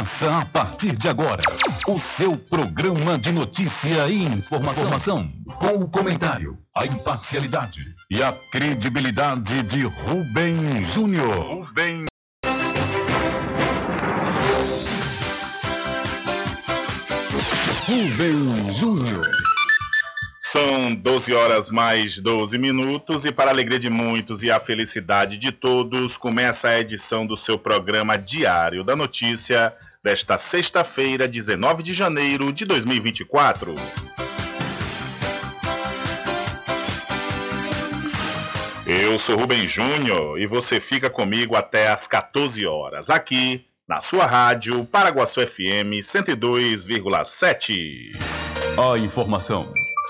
Começa a partir de agora o seu programa de notícia e informação, informação, com o comentário, a imparcialidade e a credibilidade de Rubem Júnior. Rubem Rubem Júnior. São 12 horas mais 12 minutos e para a alegria de muitos e a felicidade de todos, começa a edição do seu programa Diário da Notícia desta sexta-feira, 19 de janeiro de 2024. Eu sou Rubem Júnior e você fica comigo até às 14 horas aqui na sua rádio Paraguaçu FM 102,7. A informação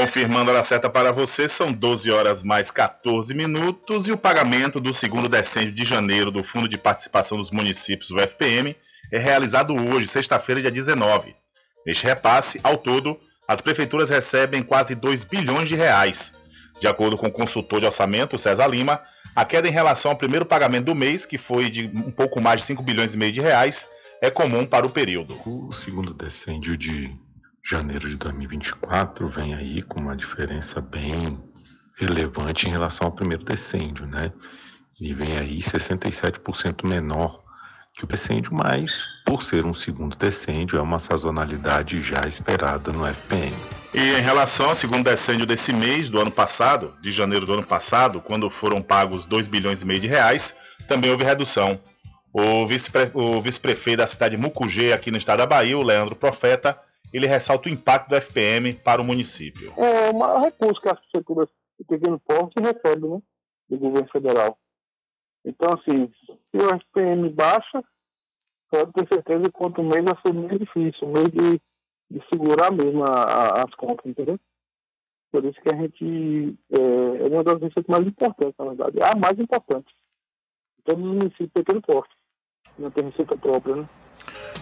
Confirmando a hora certa para você, são 12 horas mais 14 minutos e o pagamento do segundo decêndio de janeiro do Fundo de Participação dos Municípios, o FPM, é realizado hoje, sexta-feira, dia 19. Neste repasse, ao todo, as prefeituras recebem quase 2 bilhões de reais. De acordo com o consultor de orçamento, César Lima, a queda em relação ao primeiro pagamento do mês, que foi de um pouco mais de 5 bilhões e meio de reais, é comum para o período. O segundo decêndio de janeiro de 2024 vem aí com uma diferença bem relevante em relação ao primeiro decêndio, né? E vem aí 67% menor que o decêndio, mas por ser um segundo decêndio, é uma sazonalidade já esperada no FPM. E em relação ao segundo decêndio desse mês, do ano passado, de janeiro do ano passado, quando foram pagos 2 bilhões e meio de reais, também houve redução. O vice-prefeito vice da cidade de Mucugê, aqui no estado da Bahia, o Leandro Profeta, ele ressalta o impacto do FPM para o município. É o maior recurso que as prefeituras de pequeno porte recebem né, do governo federal. Então, assim, se o FPM baixa, pode ter certeza que quanto mês vai ser meio difícil, meio de, de segurar mesmo a, a, as contas, entendeu? Por isso que a gente é, é uma das receitas mais importantes, na verdade. É a mais importante. Todo município pequeno porte. Não tem receita própria, né?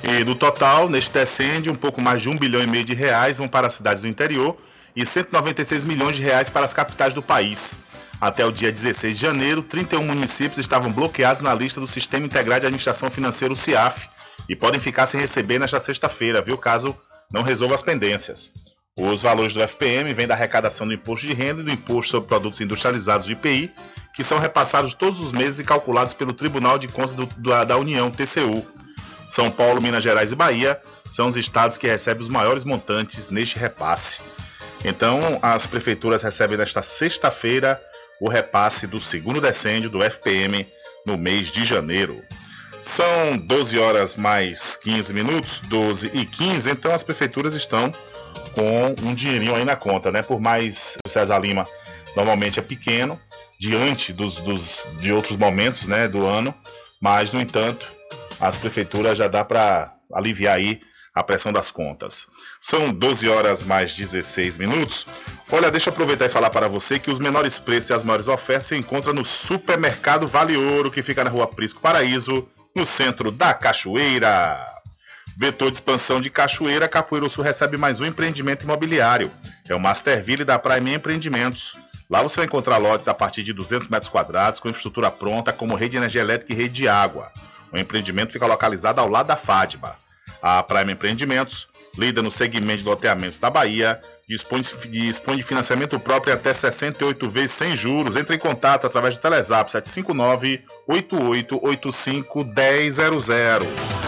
E do total, neste descende, um pouco mais de um bilhão e meio de reais vão para as cidades do interior e 196 milhões de reais para as capitais do país. Até o dia 16 de janeiro, 31 municípios estavam bloqueados na lista do Sistema Integrado de Administração Financeira, o CIAF, e podem ficar sem receber nesta sexta-feira, viu, caso não resolva as pendências. Os valores do FPM vêm da arrecadação do imposto de renda e do imposto sobre produtos industrializados do IPI, que são repassados todos os meses e calculados pelo Tribunal de Contas do, do, da União, TCU. São Paulo, Minas Gerais e Bahia são os estados que recebem os maiores montantes neste repasse. Então, as prefeituras recebem nesta sexta-feira o repasse do segundo decêndio do FPM no mês de janeiro. São 12 horas mais 15 minutos, 12 e 15, então as prefeituras estão com um dinheirinho aí na conta, né? Por mais o César Lima normalmente é pequeno, diante dos, dos, de outros momentos né, do ano, mas, no entanto, as prefeituras já dá para aliviar aí a pressão das contas. São 12 horas mais 16 minutos. Olha, deixa eu aproveitar e falar para você que os menores preços e as maiores ofertas se encontram no Supermercado Vale Ouro, que fica na rua Prisco Paraíso, no centro da Cachoeira. Vetor de expansão de Cachoeira, Capoeiro Sul recebe mais um empreendimento imobiliário. É o Masterville da Prime Empreendimentos. Lá você vai encontrar lotes a partir de 200 metros quadrados, com infraestrutura pronta, como rede de energia elétrica e rede de água. O empreendimento fica localizado ao lado da FADBA. A Prime Empreendimentos, líder no segmento de loteamentos da Bahia, dispõe, dispõe de financiamento próprio até 68 vezes sem juros. Entre em contato através do Telezap 759 8885 1000.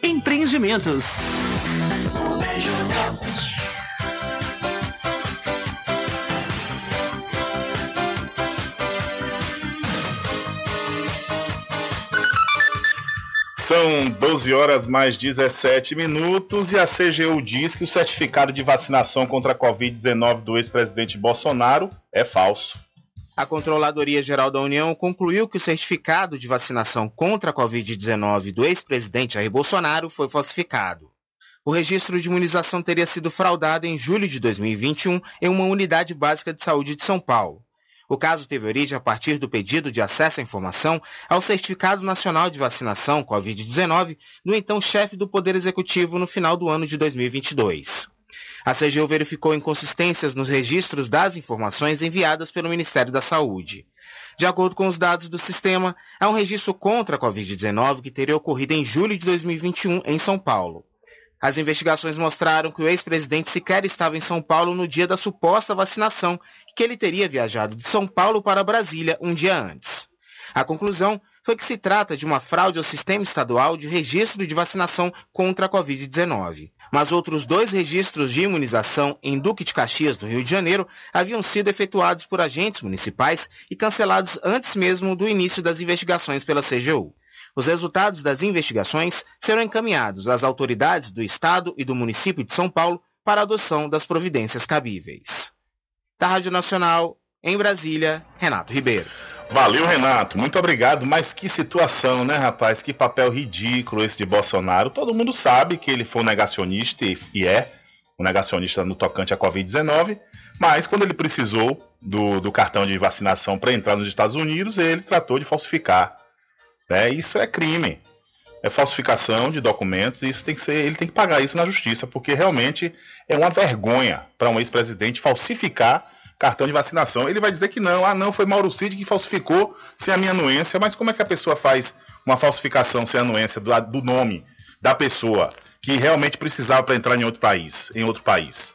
Empreendimentos. São 12 horas mais 17 minutos e a CGU diz que o certificado de vacinação contra a Covid-19 do ex-presidente Bolsonaro é falso. A Controladoria Geral da União concluiu que o certificado de vacinação contra a Covid-19 do ex-presidente Jair Bolsonaro foi falsificado. O registro de imunização teria sido fraudado em julho de 2021 em uma unidade básica de saúde de São Paulo. O caso teve origem a partir do pedido de acesso à informação ao Certificado Nacional de Vacinação Covid-19 do então chefe do Poder Executivo no final do ano de 2022. A CGU verificou inconsistências nos registros das informações enviadas pelo Ministério da Saúde. De acordo com os dados do sistema, há um registro contra a Covid-19 que teria ocorrido em julho de 2021 em São Paulo. As investigações mostraram que o ex-presidente sequer estava em São Paulo no dia da suposta vacinação que ele teria viajado de São Paulo para Brasília um dia antes. A conclusão foi que se trata de uma fraude ao sistema estadual de registro de vacinação contra a Covid-19. Mas outros dois registros de imunização em Duque de Caxias, no Rio de Janeiro, haviam sido efetuados por agentes municipais e cancelados antes mesmo do início das investigações pela CGU. Os resultados das investigações serão encaminhados às autoridades do Estado e do município de São Paulo para adoção das providências cabíveis. Da Rádio Nacional, em Brasília, Renato Ribeiro. Valeu, Renato. Muito obrigado. Mas que situação, né, rapaz? Que papel ridículo esse de Bolsonaro. Todo mundo sabe que ele foi um negacionista e é um negacionista no tocante à Covid-19. Mas quando ele precisou do, do cartão de vacinação para entrar nos Estados Unidos, ele tratou de falsificar né? Isso é crime. É falsificação de documentos e isso tem que ser, ele tem que pagar isso na justiça, porque realmente é uma vergonha para um ex-presidente falsificar cartão de vacinação. Ele vai dizer que não, ah não, foi Mauro Cid que falsificou sem a minha anuência, mas como é que a pessoa faz uma falsificação sem a anuência do, do nome da pessoa que realmente precisava para entrar em outro país, em outro país?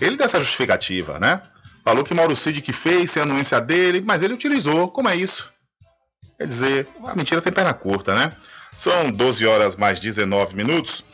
Ele deu essa justificativa, né? Falou que Mauro Cid que fez sem a anuência dele, mas ele utilizou. Como é isso? Quer dizer, a mentira tem perna curta, né? São 12 horas mais 19 minutos.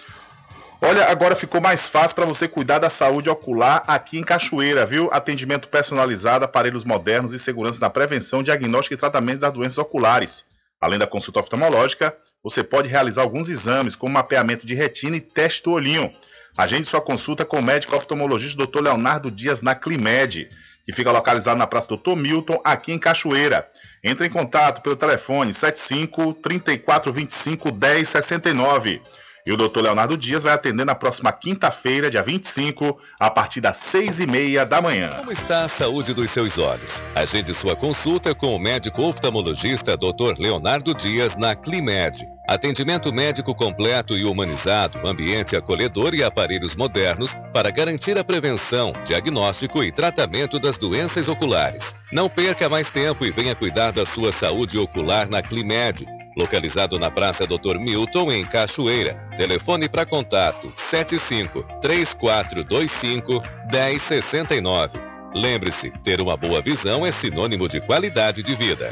Olha, agora ficou mais fácil para você cuidar da saúde ocular aqui em Cachoeira, viu? Atendimento personalizado, aparelhos modernos e segurança na prevenção, diagnóstico e tratamento das doenças oculares. Além da consulta oftalmológica, você pode realizar alguns exames, como mapeamento de retina e teste do olhinho. Agende sua consulta com o médico oftalmologista Dr. Leonardo Dias na Climed, que fica localizado na Praça Dr. Milton, aqui em Cachoeira. Entre em contato pelo telefone 75 3425 1069. E o Dr. Leonardo Dias vai atender na próxima quinta-feira, dia 25, a partir das seis e meia da manhã. Como está a saúde dos seus olhos? Agende sua consulta com o médico oftalmologista Dr. Leonardo Dias na Climed. Atendimento médico completo e humanizado, ambiente acolhedor e aparelhos modernos para garantir a prevenção, diagnóstico e tratamento das doenças oculares. Não perca mais tempo e venha cuidar da sua saúde ocular na Climed. Localizado na Praça Dr. Milton, em Cachoeira. Telefone para contato 75 3425 1069. Lembre-se, ter uma boa visão é sinônimo de qualidade de vida.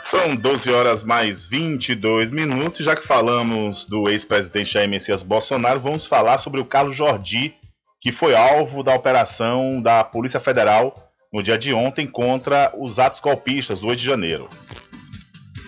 São 12 horas mais 22 minutos. Já que falamos do ex-presidente Jair Messias Bolsonaro, vamos falar sobre o Carlos Jordi, que foi alvo da operação da Polícia Federal no dia de ontem contra os atos golpistas do 8 de janeiro.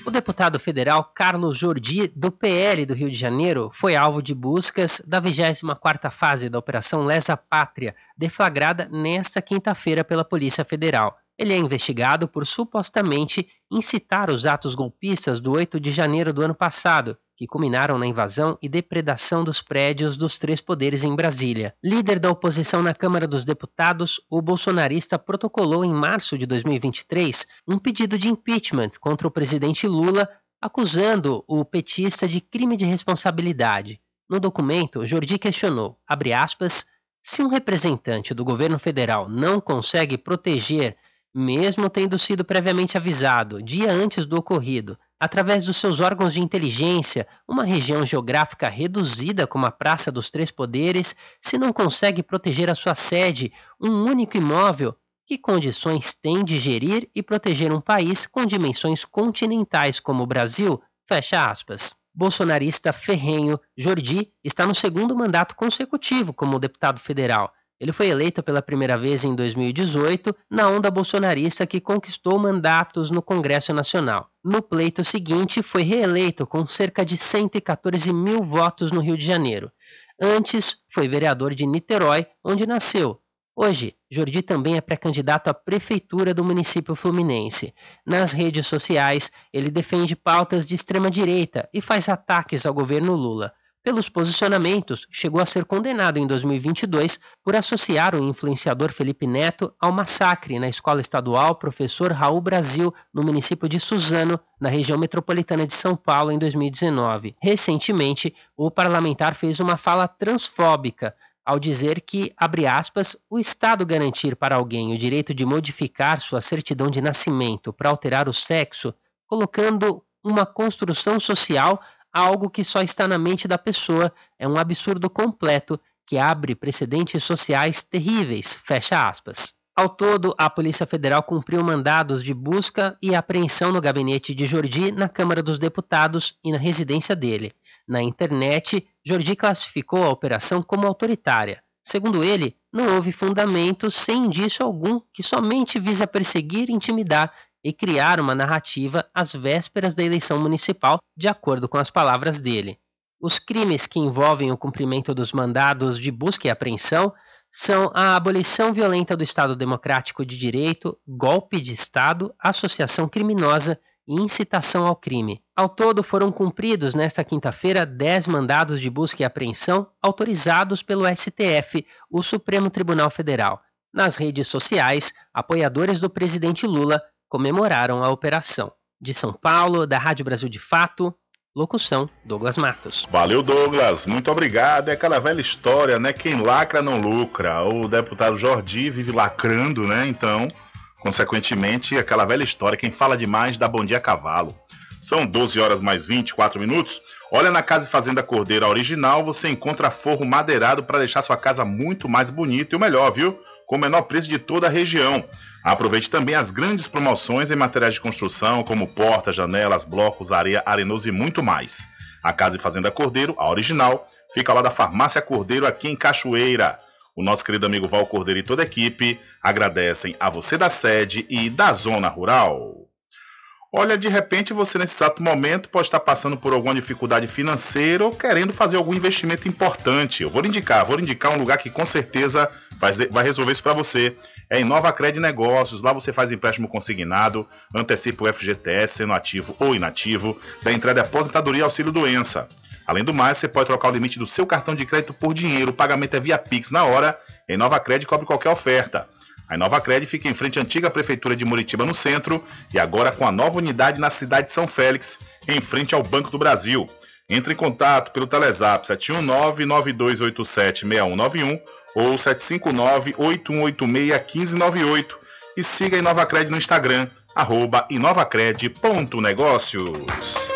O deputado federal Carlos Jordi, do PL do Rio de Janeiro, foi alvo de buscas da 24ª fase da Operação Lesa Pátria, deflagrada nesta quinta-feira pela Polícia Federal. Ele é investigado por supostamente incitar os atos golpistas do 8 de janeiro do ano passado, que culminaram na invasão e depredação dos prédios dos três poderes em Brasília. Líder da oposição na Câmara dos Deputados, o bolsonarista protocolou em março de 2023 um pedido de impeachment contra o presidente Lula, acusando o petista de crime de responsabilidade. No documento, Jordi questionou, aspas, se um representante do governo federal não consegue proteger mesmo tendo sido previamente avisado, dia antes do ocorrido, através dos seus órgãos de inteligência, uma região geográfica reduzida como a Praça dos Três Poderes, se não consegue proteger a sua sede, um único imóvel, que condições tem de gerir e proteger um país com dimensões continentais como o Brasil? Fecha aspas. Bolsonarista ferrenho, Jordi está no segundo mandato consecutivo como deputado federal Ele foi eleito pela primeira vez em 2018 na onda bolsonarista que conquistou mandatos no Congresso Nacional. No pleito seguinte, foi reeleito com cerca de 114 mil votos no Rio de Janeiro. Antes, foi vereador de Niterói, onde nasceu. Hoje, Jordi também é pré-candidato à prefeitura do município fluminense. Nas redes sociais, ele defende pautas de extrema-direita e faz ataques ao governo Lula. Pelos posicionamentos, chegou a ser condenado em 2022 por associar o influenciador Felipe Neto ao massacre na escola estadual Professor Raul Brasil, no município de Suzano, na região metropolitana de São Paulo, em 2019. Recentemente, o parlamentar fez uma fala transfóbica ao dizer que, abre aspas, o Estado garantir para alguém o direito de modificar sua certidão de nascimento para alterar o sexo, colocando uma construção social algo que só está na mente da pessoa, é um absurdo completo que abre precedentes sociais terríveis. Fecha aspas. Ao todo, a Polícia Federal cumpriu mandados de busca e apreensão no gabinete de Jordi, na Câmara dos Deputados e na residência dele. Na internet, Jordi classificou a operação como autoritária. Segundo ele, não houve fundamento sem indício algum que somente visa perseguir e intimidar e criar uma narrativa às vésperas da eleição municipal, de acordo com as palavras dele. Os crimes que envolvem o cumprimento dos mandados de busca e apreensão são a abolição violenta do Estado Democrático de Direito, golpe de Estado, associação criminosa e incitação ao crime. Ao todo, foram cumpridos nesta quinta-feira 10 mandados de busca e apreensão autorizados pelo STF, o Supremo Tribunal Federal. Nas redes sociais, apoiadores do presidente Lula comemoraram a operação. De São Paulo, da Rádio Brasil de Fato, locução Douglas Matos. Valeu, Douglas. Muito obrigado. É aquela velha história, né? Quem lacra não lucra. O deputado Jordi vive lacrando, né? Então, consequentemente, aquela velha história. Quem fala demais dá bom dia a cavalo. São 12 horas mais 24 minutos. Olha na Casa e Fazenda Cordeira original, você encontra forro madeirado para deixar sua casa muito mais bonita e o melhor, viu? Com o menor preço de toda a região. Aproveite também as grandes promoções em materiais de construção, como portas, janelas, blocos, areia, arenoso e muito mais. A Casa e Fazenda Cordeiro, a original, fica lá da Farmácia Cordeiro, aqui em Cachoeira. O nosso querido amigo Val Cordeiro e toda a equipe agradecem a você da sede e da zona rural. Olha, de repente você nesse exato momento pode estar passando por alguma dificuldade financeira ou querendo fazer algum investimento importante. Eu vou indicar, vou indicar um lugar que com certeza vai, vai resolver isso para você. É em Nova Cred Negócios. Lá você faz empréstimo consignado, antecipa o FGTS, sendo ativo ou inativo, da entrada de aposentadoria e auxílio doença. Além do mais, você pode trocar o limite do seu cartão de crédito por dinheiro. O pagamento é via Pix na hora. Em Nova Cred cobre qualquer oferta. A Inova Cred fica em frente à antiga prefeitura de Muritiba, no centro, e agora com a nova unidade na cidade de São Félix, em frente ao Banco do Brasil. Entre em contato pelo Telezap 719-9287-6191 ou 759-8186-1598 e siga a Inova Cred no Instagram, arroba inovacred.negócios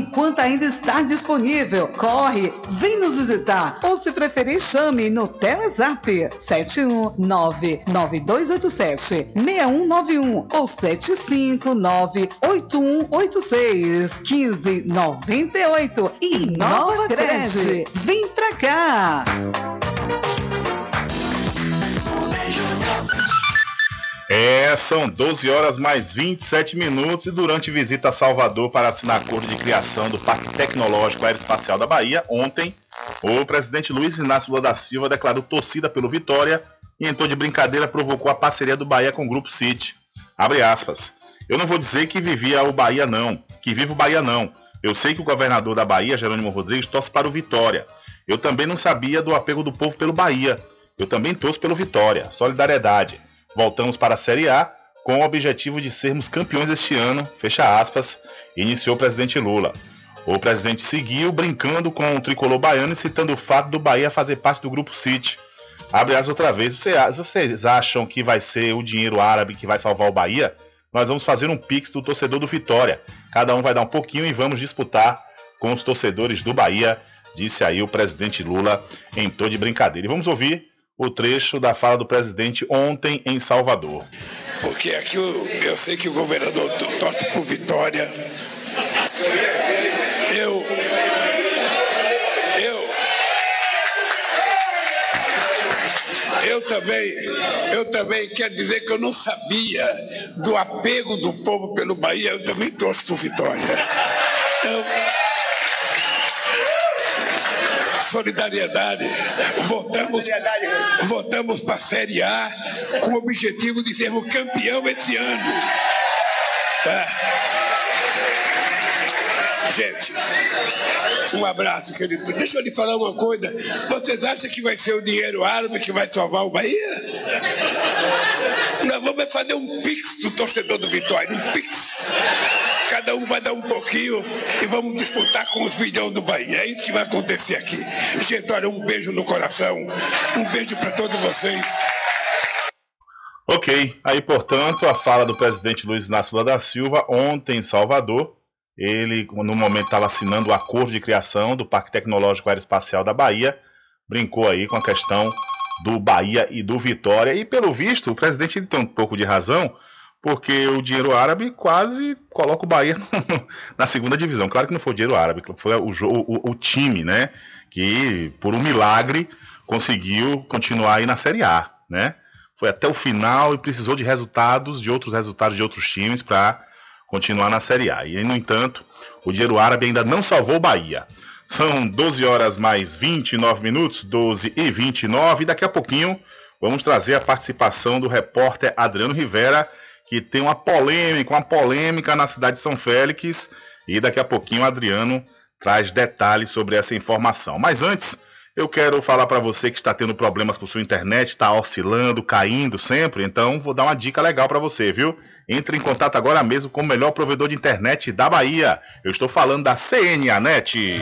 enquanto ainda está disponível. Corre, vem nos visitar ou se preferir chame no Telezap 71992876191 ou 75981861598 e Nova Cred. Vem pra cá! É, são 12 horas mais 27 minutos e durante visita a Salvador para assinar acordo de criação do Parque Tecnológico Aeroespacial da Bahia, ontem, o presidente Luiz Inácio Lula da Silva declarou torcida pelo Vitória e em tom de brincadeira provocou a parceria do Bahia com o Grupo City. Abre aspas. Eu não vou dizer que vivia o Bahia não, que vive o Bahia não. Eu sei que o governador da Bahia, Jerônimo Rodrigues, torce para o Vitória. Eu também não sabia do apego do povo pelo Bahia. Eu também torço pelo Vitória. Solidariedade. Voltamos para a Série A com o objetivo de sermos campeões este ano, fecha aspas, iniciou o presidente Lula. O presidente seguiu brincando com o tricolor baiano e citando o fato do Bahia fazer parte do grupo City. Abre as outra vez. Vocês acham que vai ser o dinheiro árabe que vai salvar o Bahia? Nós vamos fazer um pix do torcedor do Vitória. Cada um vai dar um pouquinho e vamos disputar com os torcedores do Bahia, disse aí o presidente Lula em tom de brincadeira. E vamos ouvir o trecho da fala do presidente ontem em Salvador. Porque aqui eu, eu sei que o governador torce por Vitória. Eu. Eu. Eu também, eu também quero dizer que eu não sabia do apego do povo pelo Bahia, eu também torço por Vitória. Então, solidariedade. Votamos, votamos para a Série A com o objetivo de sermos campeão esse ano. Tá? Gente, um abraço, querido. Deixa eu lhe falar uma coisa. Vocês acham que vai ser o dinheiro árabe que vai salvar o Bahia? Nós vamos fazer um pix do torcedor do Vitória, um pix. Cada um vai dar um pouquinho e vamos disputar com os bilhões do Bahia. É isso que vai acontecer aqui. Gente, olha, um beijo no coração. Um beijo para todos vocês. Ok, aí portanto a fala do presidente Luiz Inácio Lula da Silva ontem em Salvador, ele, no momento, estava assinando o acordo de criação do Parque Tecnológico Aeroespacial da Bahia. Brincou aí com a questão do Bahia e do Vitória. E, pelo visto, o presidente tem um pouco de razão, porque o dinheiro árabe quase coloca o Bahia na segunda divisão. Claro que não foi o dinheiro árabe, foi o, o, o time, né? Que, por um milagre, conseguiu continuar aí na Série A, né? Foi até o final e precisou de resultados, de outros resultados de outros times para continuar na Série A. E, no entanto, o dinheiro árabe ainda não salvou o Bahia. São 12 horas mais 29 minutos, 12 e 29, e daqui a pouquinho vamos trazer a participação do repórter Adriano Rivera, que tem uma polêmica, uma polêmica na cidade de São Félix, e daqui a pouquinho o Adriano traz detalhes sobre essa informação. Mas antes, eu quero falar para você que está tendo problemas com sua internet, está oscilando, caindo sempre, então vou dar uma dica legal para você, viu? Entre em contato agora mesmo com o melhor provedor de internet da Bahia. Eu estou falando da CNAnet.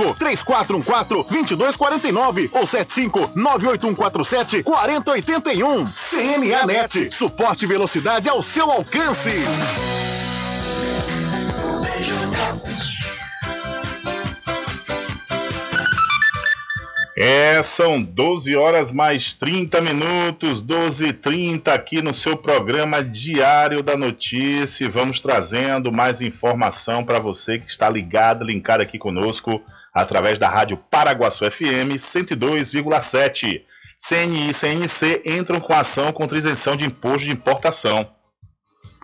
3414 2249 ou 75 98147 4081. CNA Net. Suporte e velocidade ao seu alcance. É, são 12 horas mais 30 minutos, 12 e 30 aqui no seu programa Diário da Notícia. Vamos trazendo mais informação para você que está ligado, linkado aqui conosco através da Rádio Paraguaçu FM 102,7. CNI e CNC entram com ação contra isenção de imposto de importação.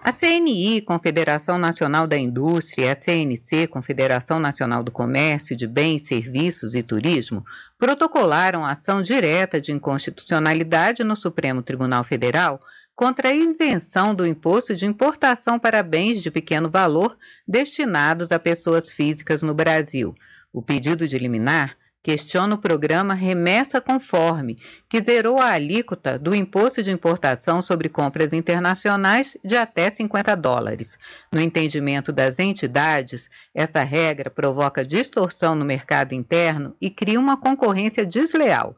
A CNI, Confederação Nacional da Indústria, e a CNC, Confederação Nacional do Comércio de Bens, Serviços e Turismo, protocolaram ação direta de inconstitucionalidade no Supremo Tribunal Federal contra a isenção do imposto de importação para bens de pequeno valor destinados a pessoas físicas no Brasil. O pedido de liminar questiona o programa Remessa Conforme, que zerou a alíquota do imposto de importação sobre compras internacionais de até 50 dólares. No entendimento das entidades, essa regra provoca distorção no mercado interno e cria uma concorrência desleal.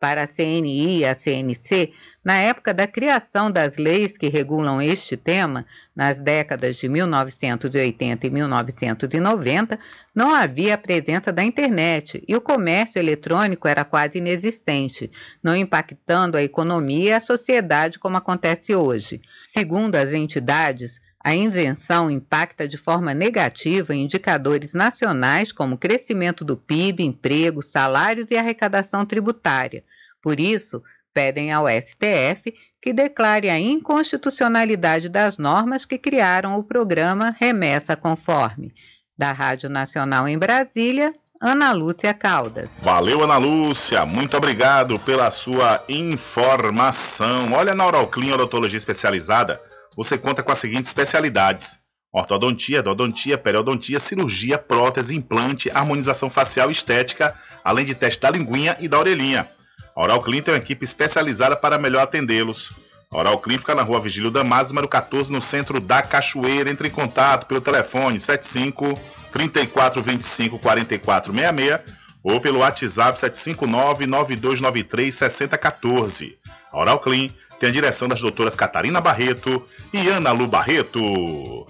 Para a CNI e a CNC, na época da criação das leis que regulam este tema, nas décadas de 1980 e 1990, não havia a presença da internet e o comércio eletrônico era quase inexistente, não impactando a economia e a sociedade como acontece hoje. Segundo as entidades, a isenção impacta de forma negativa indicadores nacionais como crescimento do PIB, emprego, salários e arrecadação tributária. Por isso, pedem ao STF que declare a inconstitucionalidade das normas que criaram o programa Remessa Conforme. Da Rádio Nacional em Brasília, Ana Lúcia Caldas. Valeu, Ana Lúcia. Muito obrigado pela sua informação. Olha, na Oralclin Odontologia Especializada, você conta com as seguintes especialidades: ortodontia, endodontia, periodontia, cirurgia, prótese, implante, harmonização facial e estética, além de teste da linguinha e da orelhinha. A Oral Clean tem uma equipe especializada para melhor atendê-los. A Oral Clean fica na rua Vigílio Damasio, número 14, no centro da Cachoeira. Entre em contato pelo telefone 75 34 25 44 66 ou pelo WhatsApp 759 9293 6014. A Oral Clean tem a direção das doutoras Catarina Barreto e Ana Lu Barreto.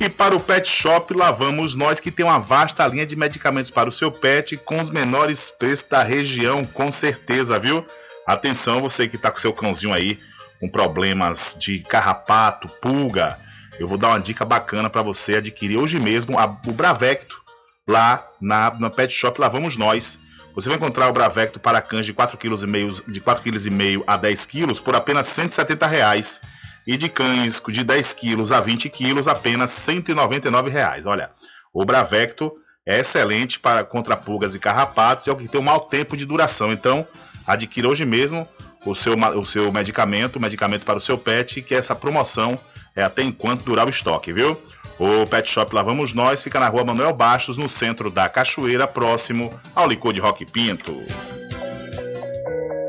E para o Pet Shop, lá vamos nós que tem uma vasta linha de medicamentos para o seu pet com os menores preços da região, com certeza, viu? Atenção, você que está com seu cãozinho aí com problemas de carrapato, pulga, eu vou dar uma dica bacana para você adquirir hoje mesmo a, o Bravecto lá na, na Pet Shop, lá vamos nós. Você vai encontrar o Bravecto para cães de 4,5 kg, de 4,5 kg a 10 kg por apenas 170 reais e de cães de 10 quilos a 20 quilos apenas 199 reais. Olha, o Bravecto é excelente para contra pulgas e carrapatos e é o que tem um mau tempo de duração. Então, adquira hoje mesmo o seu, o seu medicamento, o medicamento para o seu pet, que essa promoção é até enquanto durar o estoque, viu? O Pet Shop Lá Vamos Nós fica na rua Manuel Bastos, no centro da Cachoeira, próximo ao licor de Rock Pinto.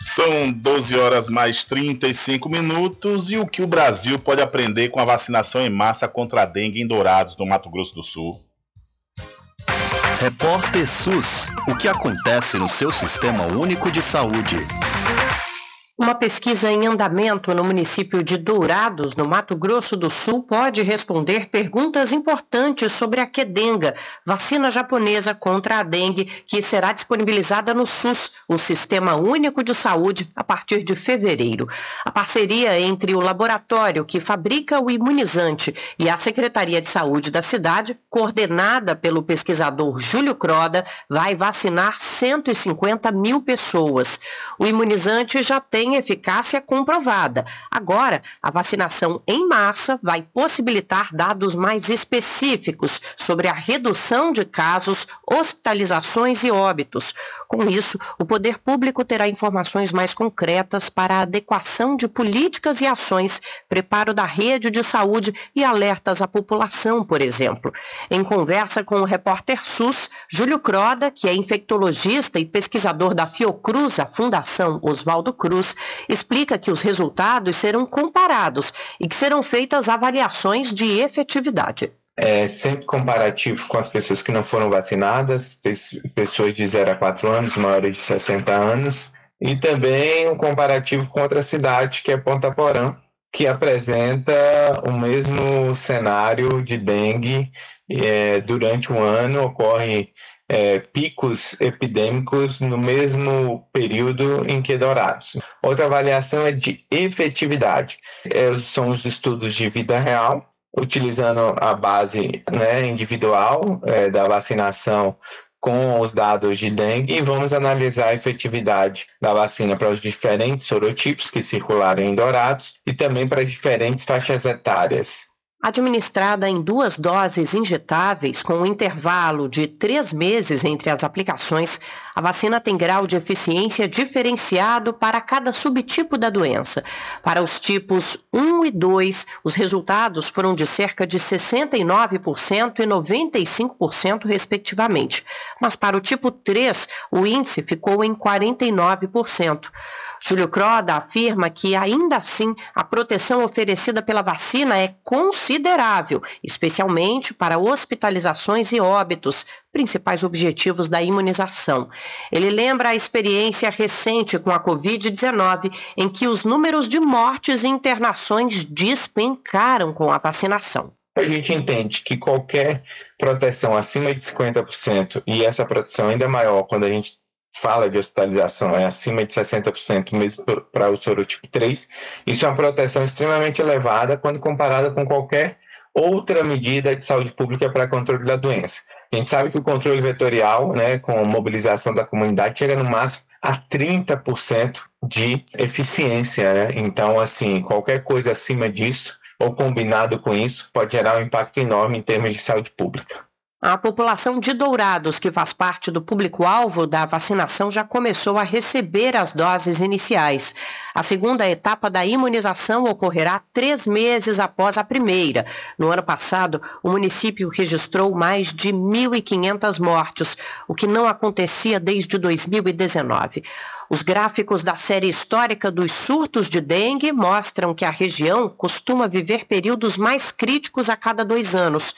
São 12 horas mais 35 minutos e o que o Brasil pode aprender com a vacinação em massa contra a dengue em Dourados, no Mato Grosso do Sul. Repórter SUS. O que acontece no seu sistema único de saúde? Uma pesquisa em andamento no município de Dourados, no Mato Grosso do Sul, pode responder perguntas importantes sobre a quedenga, vacina japonesa contra a dengue, que será disponibilizada no SUS, o Sistema Único de Saúde, a partir de fevereiro. A parceria entre o laboratório que fabrica o imunizante e a Secretaria de Saúde da cidade, coordenada pelo pesquisador Júlio Croda, vai vacinar 150 mil pessoas. O imunizante já tem tem eficácia comprovada. Agora, a vacinação em massa vai possibilitar dados mais específicos sobre a redução de casos, hospitalizações e óbitos. Com isso, o poder público terá informações mais concretas para a adequação de políticas e ações, preparo da rede de saúde e alertas à população, por exemplo. Em conversa com o repórter SUS, Júlio Croda, que é infectologista e pesquisador da Fiocruz, a Fundação Oswaldo Cruz, explica que os resultados serão comparados e que serão feitas avaliações de efetividade. É sempre comparativo com as pessoas que não foram vacinadas, pessoas de 0 a 4 anos, maiores de 60 anos, e também um comparativo com outra cidade, que é Ponta Porã, que apresenta o mesmo cenário de dengue. É, durante um ano ocorre é, picos epidêmicos no mesmo período em que Dourados. Outra avaliação é de efetividade. É, são os estudos de vida real, utilizando a base né, individual é, da vacinação com os dados de dengue e vamos analisar a efetividade da vacina para os diferentes sorotipos que circularam em Dourados e também para as diferentes faixas etárias. Administrada em duas doses injetáveis, com um intervalo de três meses entre as aplicações, a vacina tem grau de eficiência diferenciado para cada subtipo da doença. Para os tipos 1 e 2, os resultados foram de cerca de 69% e 95%, respectivamente. Mas para o tipo 3, o índice ficou em 49%. Júlio Croda afirma que, ainda assim, a proteção oferecida pela vacina é considerável, especialmente para hospitalizações e óbitos, principais objetivos da imunização. Ele lembra a experiência recente com a Covid-19, em que os números de mortes e internações despencaram com a vacinação. a gente entende que qualquer proteção acima de 50%, e essa proteção ainda é maior quando a gente fala de hospitalização, é acima de 60% mesmo para o sorotipo 3, isso é uma proteção extremamente elevada quando comparada com qualquer outra medida de saúde pública para controle da doença. A gente sabe que o controle vetorial, né, com mobilização da comunidade, chega no máximo a 30% de eficiência. Né? Então, assim, qualquer coisa acima disso ou combinado com isso pode gerar um impacto enorme em termos de saúde pública. A população de Dourados, que faz parte do público-alvo da vacinação, já começou a receber as doses iniciais. A segunda etapa da imunização ocorrerá três meses após a primeira. No ano passado, o município registrou mais de 1.500 mortes, o que não acontecia desde 2019. Os gráficos da série histórica dos surtos de dengue mostram que a região costuma viver períodos mais críticos a cada dois anos.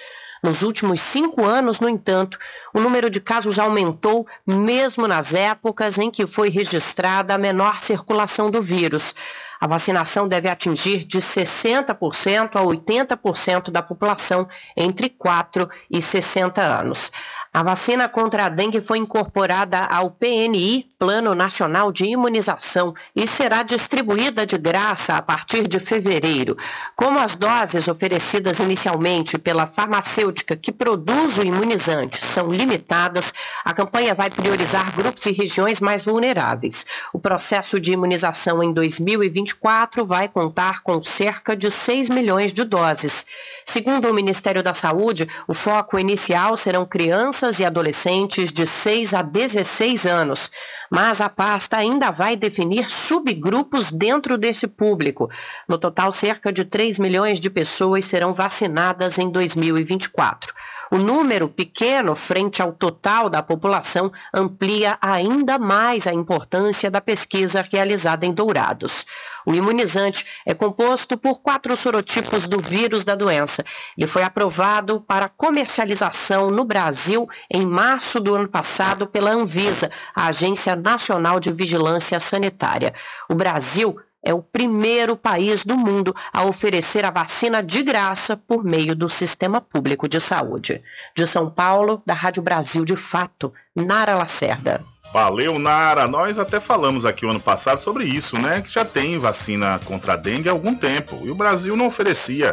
Nos últimos cinco anos, no entanto, o número de casos aumentou mesmo nas épocas em que foi registrada a menor circulação do vírus. A vacinação deve atingir de 60% a 80% da população entre 4 e 60 anos. A vacina contra a dengue foi incorporada ao PNI, Plano Nacional de Imunização, e será distribuída de graça a partir de fevereiro. Como as doses oferecidas inicialmente pela farmacêutica que produz o imunizante são limitadas, a campanha vai priorizar grupos e regiões mais vulneráveis. O processo de imunização em 2024 vai contar com cerca de 6 milhões de doses. Segundo o Ministério da Saúde, o foco inicial serão crianças e adolescentes de 6 a 16 anos, mas a pasta ainda vai definir subgrupos dentro desse público. No total, cerca de 3 milhões de pessoas serão vacinadas em 2024. O número pequeno frente ao total da população amplia ainda mais a importância da pesquisa realizada em Dourados. O imunizante é composto por quatro sorotipos do vírus da doença. Ele foi aprovado para comercialização no Brasil em março do ano passado pela Anvisa, a Agência Nacional de Vigilância Sanitária. O Brasil é o primeiro país do mundo a oferecer a vacina de graça por meio do Sistema Público de Saúde. De São Paulo, da Rádio Brasil de Fato, Nara Lacerda. Valeu, Nara. Nós até falamos aqui o ano passado sobre isso, né? Que já tem vacina contra a dengue há algum tempo e o Brasil não oferecia,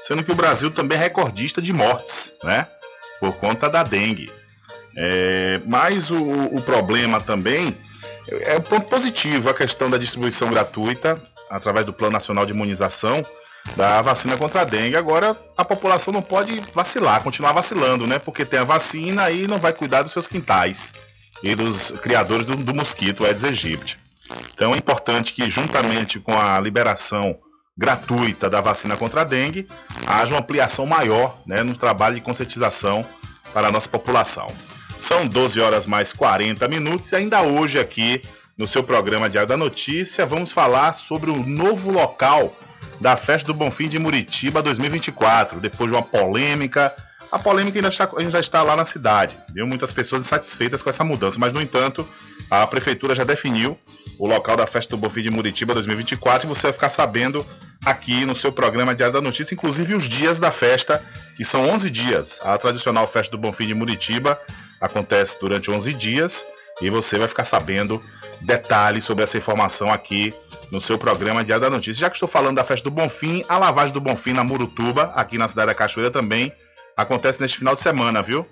sendo que o Brasil também é recordista de mortes, né? Por conta da dengue. É, mas o, o problema também é um ponto positivo a questão da distribuição gratuita através do Plano Nacional de Imunização da vacina contra a dengue. Agora a população não pode vacilar, continuar vacilando, né? Porque tem a vacina e não vai cuidar dos seus quintais e dos criadores do, do mosquito Aedes aegypti. Então é importante que, juntamente com a liberação gratuita da vacina contra a dengue, haja uma ampliação maior né, no trabalho de conscientização para a nossa população. São 12 horas mais 40 minutos e ainda hoje aqui no seu programa Diário da Notícia vamos falar sobre o novo local da Festa do Bonfim de Muritiba 2024, depois de uma polêmica a polêmica ainda está, ainda está lá na cidade, viu? Muitas pessoas insatisfeitas com essa mudança, mas no entanto, a prefeitura já definiu o local da Festa do Bonfim de Muritiba 2024 e você vai ficar sabendo aqui no seu programa Diário da Notícia, inclusive os dias da festa, que são 11 dias. A tradicional Festa do Bonfim de Muritiba acontece durante 11 dias e você vai ficar sabendo detalhes sobre essa informação aqui no seu programa Diário da Notícia. Já que estou falando da Festa do Bonfim, a lavagem do Bonfim na Murutuba, aqui na cidade da Cachoeira também, acontece neste final de semana, viu?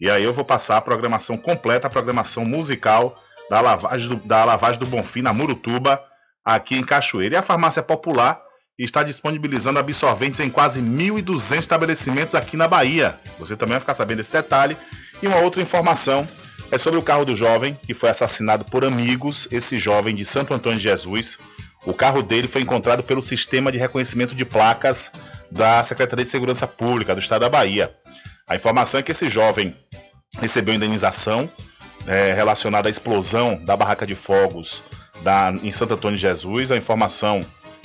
E aí eu vou passar a programação completa, a programação musical da lavagem do, da lavagem do Bonfim na Murutuba, aqui em Cachoeira. E a farmácia popular está disponibilizando absorventes em quase 1.200 estabelecimentos aqui na Bahia. Você também vai ficar sabendo desse detalhe. E uma outra informação é sobre o carro do jovem que foi assassinado por amigos, esse jovem de Santo Antônio de Jesus. O carro dele foi encontrado pelo sistema de reconhecimento de placas da Secretaria de Segurança Pública do Estado da Bahia. A informação é que esse jovem recebeu indenização é, relacionada à explosão da barraca de fogos da, em Santo Antônio de Jesus. A informação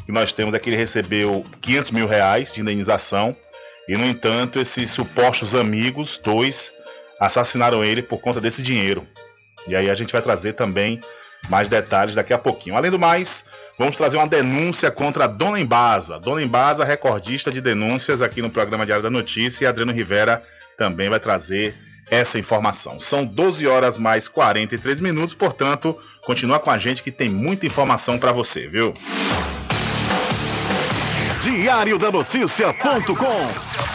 que nós temos é que ele recebeu 500 mil reais de indenização e, no entanto, esses supostos amigos, dois, assassinaram ele por conta desse dinheiro. E aí a gente vai trazer também mais detalhes daqui a pouquinho. Além do mais, vamos trazer uma denúncia contra a Dona Embasa. Dona Embasa, recordista de denúncias aqui no programa Diário da Notícia, e Adriano Rivera também vai trazer essa informação. São 12 horas mais 43 minutos, portanto, continua com a gente que tem muita informação para você, viu? Diário da Notícia.com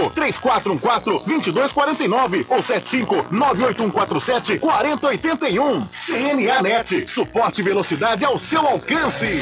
3414 2249 ou 75 98147 4081. CNA Net, suporte e velocidade ao seu alcance.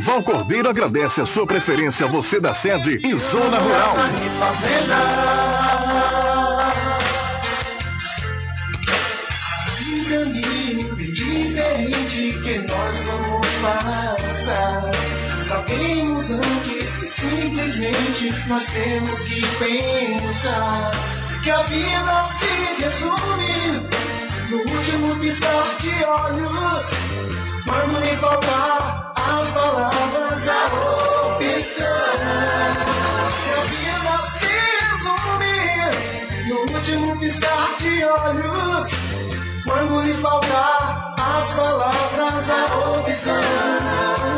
Val Cordeiro agradece a sua preferência, você da sede e Zona Rural. Um caminho diferente que nós vamos passar. Sabemos antes que simplesmente nós temos que pensar que a vida se resume no último piscar de olhos. Quando lhe faltar as palavras, da opção. Se a vida se resumir no último piscar de olhos, quando lhe faltar as palavras, da opção.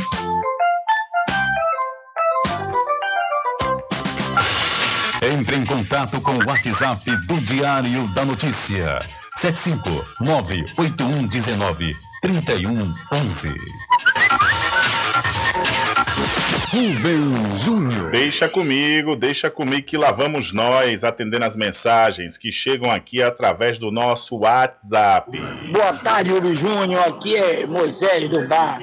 Entre em contato com o WhatsApp do Diário da Notícia. 759-8119-3111. Rubem Júnior. Deixa comigo, deixa comigo que lá vamos nós atendendo as mensagens que chegam aqui através do nosso WhatsApp. Boa tarde, Rubem Júnior. Aqui é Moisés do Bar.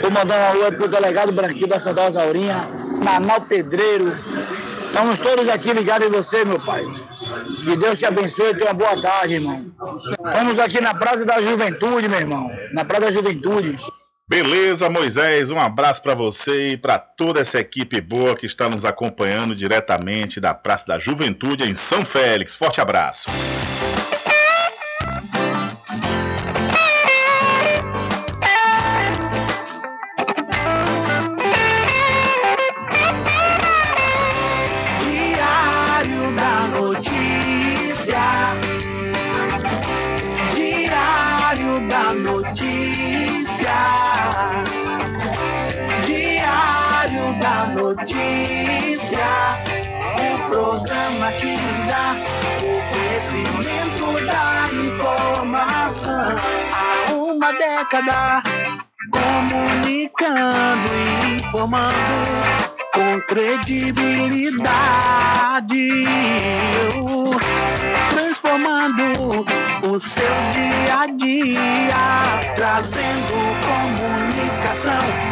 Tô mandando um alô pro delegado Branquinho da Santa Zaurinha, Nanal Pedreiro. Estamos todos aqui ligados em você, meu pai. Que Deus te abençoe e tenha uma boa tarde, irmão. Estamos aqui na Praça da Juventude, meu irmão. Na Praça da Juventude. Beleza, Moisés, um abraço para você e para toda essa equipe boa que está nos acompanhando diretamente da Praça da Juventude em São Félix. Forte abraço. Comunicando e informando com credibilidade, transformando o seu dia a dia, trazendo comunicação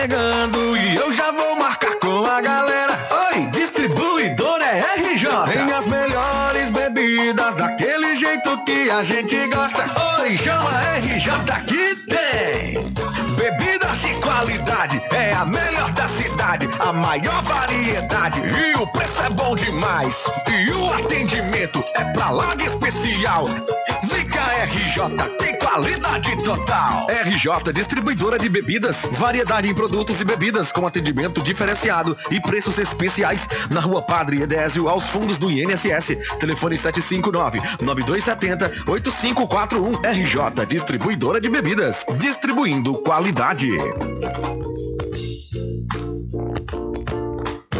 chegando e eu já vou marcar com a galera. Oi, distribuidora é RJ. Tem as melhores bebidas daquele jeito que a gente gosta. Oi, chama RJ que tem. Bebidas de qualidade, é a melhor da cidade, a maior variedade e o preço é bom demais. E o atendimento é pra lá de especial. Fica RJ, tem qualidade total. RJ, distribuidora de bebidas, variedade em produtos e bebidas com atendimento diferenciado e preços especiais na Rua Padre Edésio, aos fundos do INSS. Telefone 759-9270-8541. RJ, distribuidora de bebidas, distribuindo qualidade.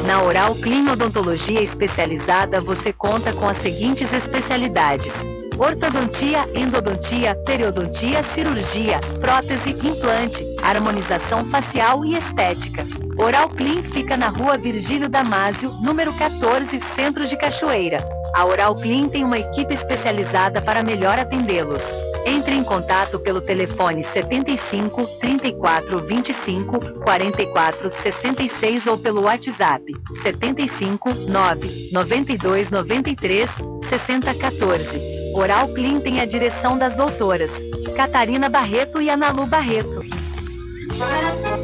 Na Oral Clean Odontologia Especializada, você conta com as seguintes especialidades: ortodontia, endodontia, periodontia, cirurgia, prótese, implante, harmonização facial e estética. Oral Clean fica na rua Virgílio Damásio, número 14, Centro de Cachoeira. A Oral Clean tem uma equipe especializada para melhor atendê-los. Entre em contato pelo telefone 75 34 25 44 66 ou pelo WhatsApp 75 9 92 93 60 14. Oral Clean tem a direção das doutoras Catarina Barreto e Analu Barreto.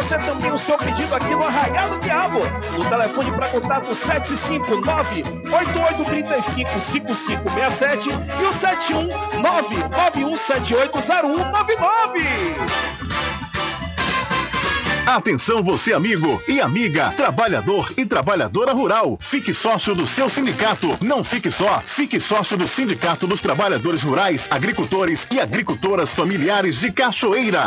Você também o seu pedido aqui no Arraial do Diabo. O telefone para contato 759-8835-5567 e o 719-9178-0199. Atenção você amigo e amiga, trabalhador e trabalhadora rural. Fique sócio do seu sindicato. Não fique só, fique sócio do Sindicato dos Trabalhadores Rurais, Agricultores e Agricultoras Familiares de Cachoeira.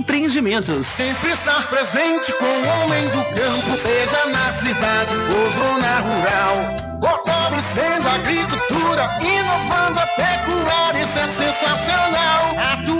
Empreendimentos. Sempre estar presente com o homem do campo, seja na cidade ou zona rural. Fortalecendo a agricultura, inovando a pecuária, isso é sensacional. Atuando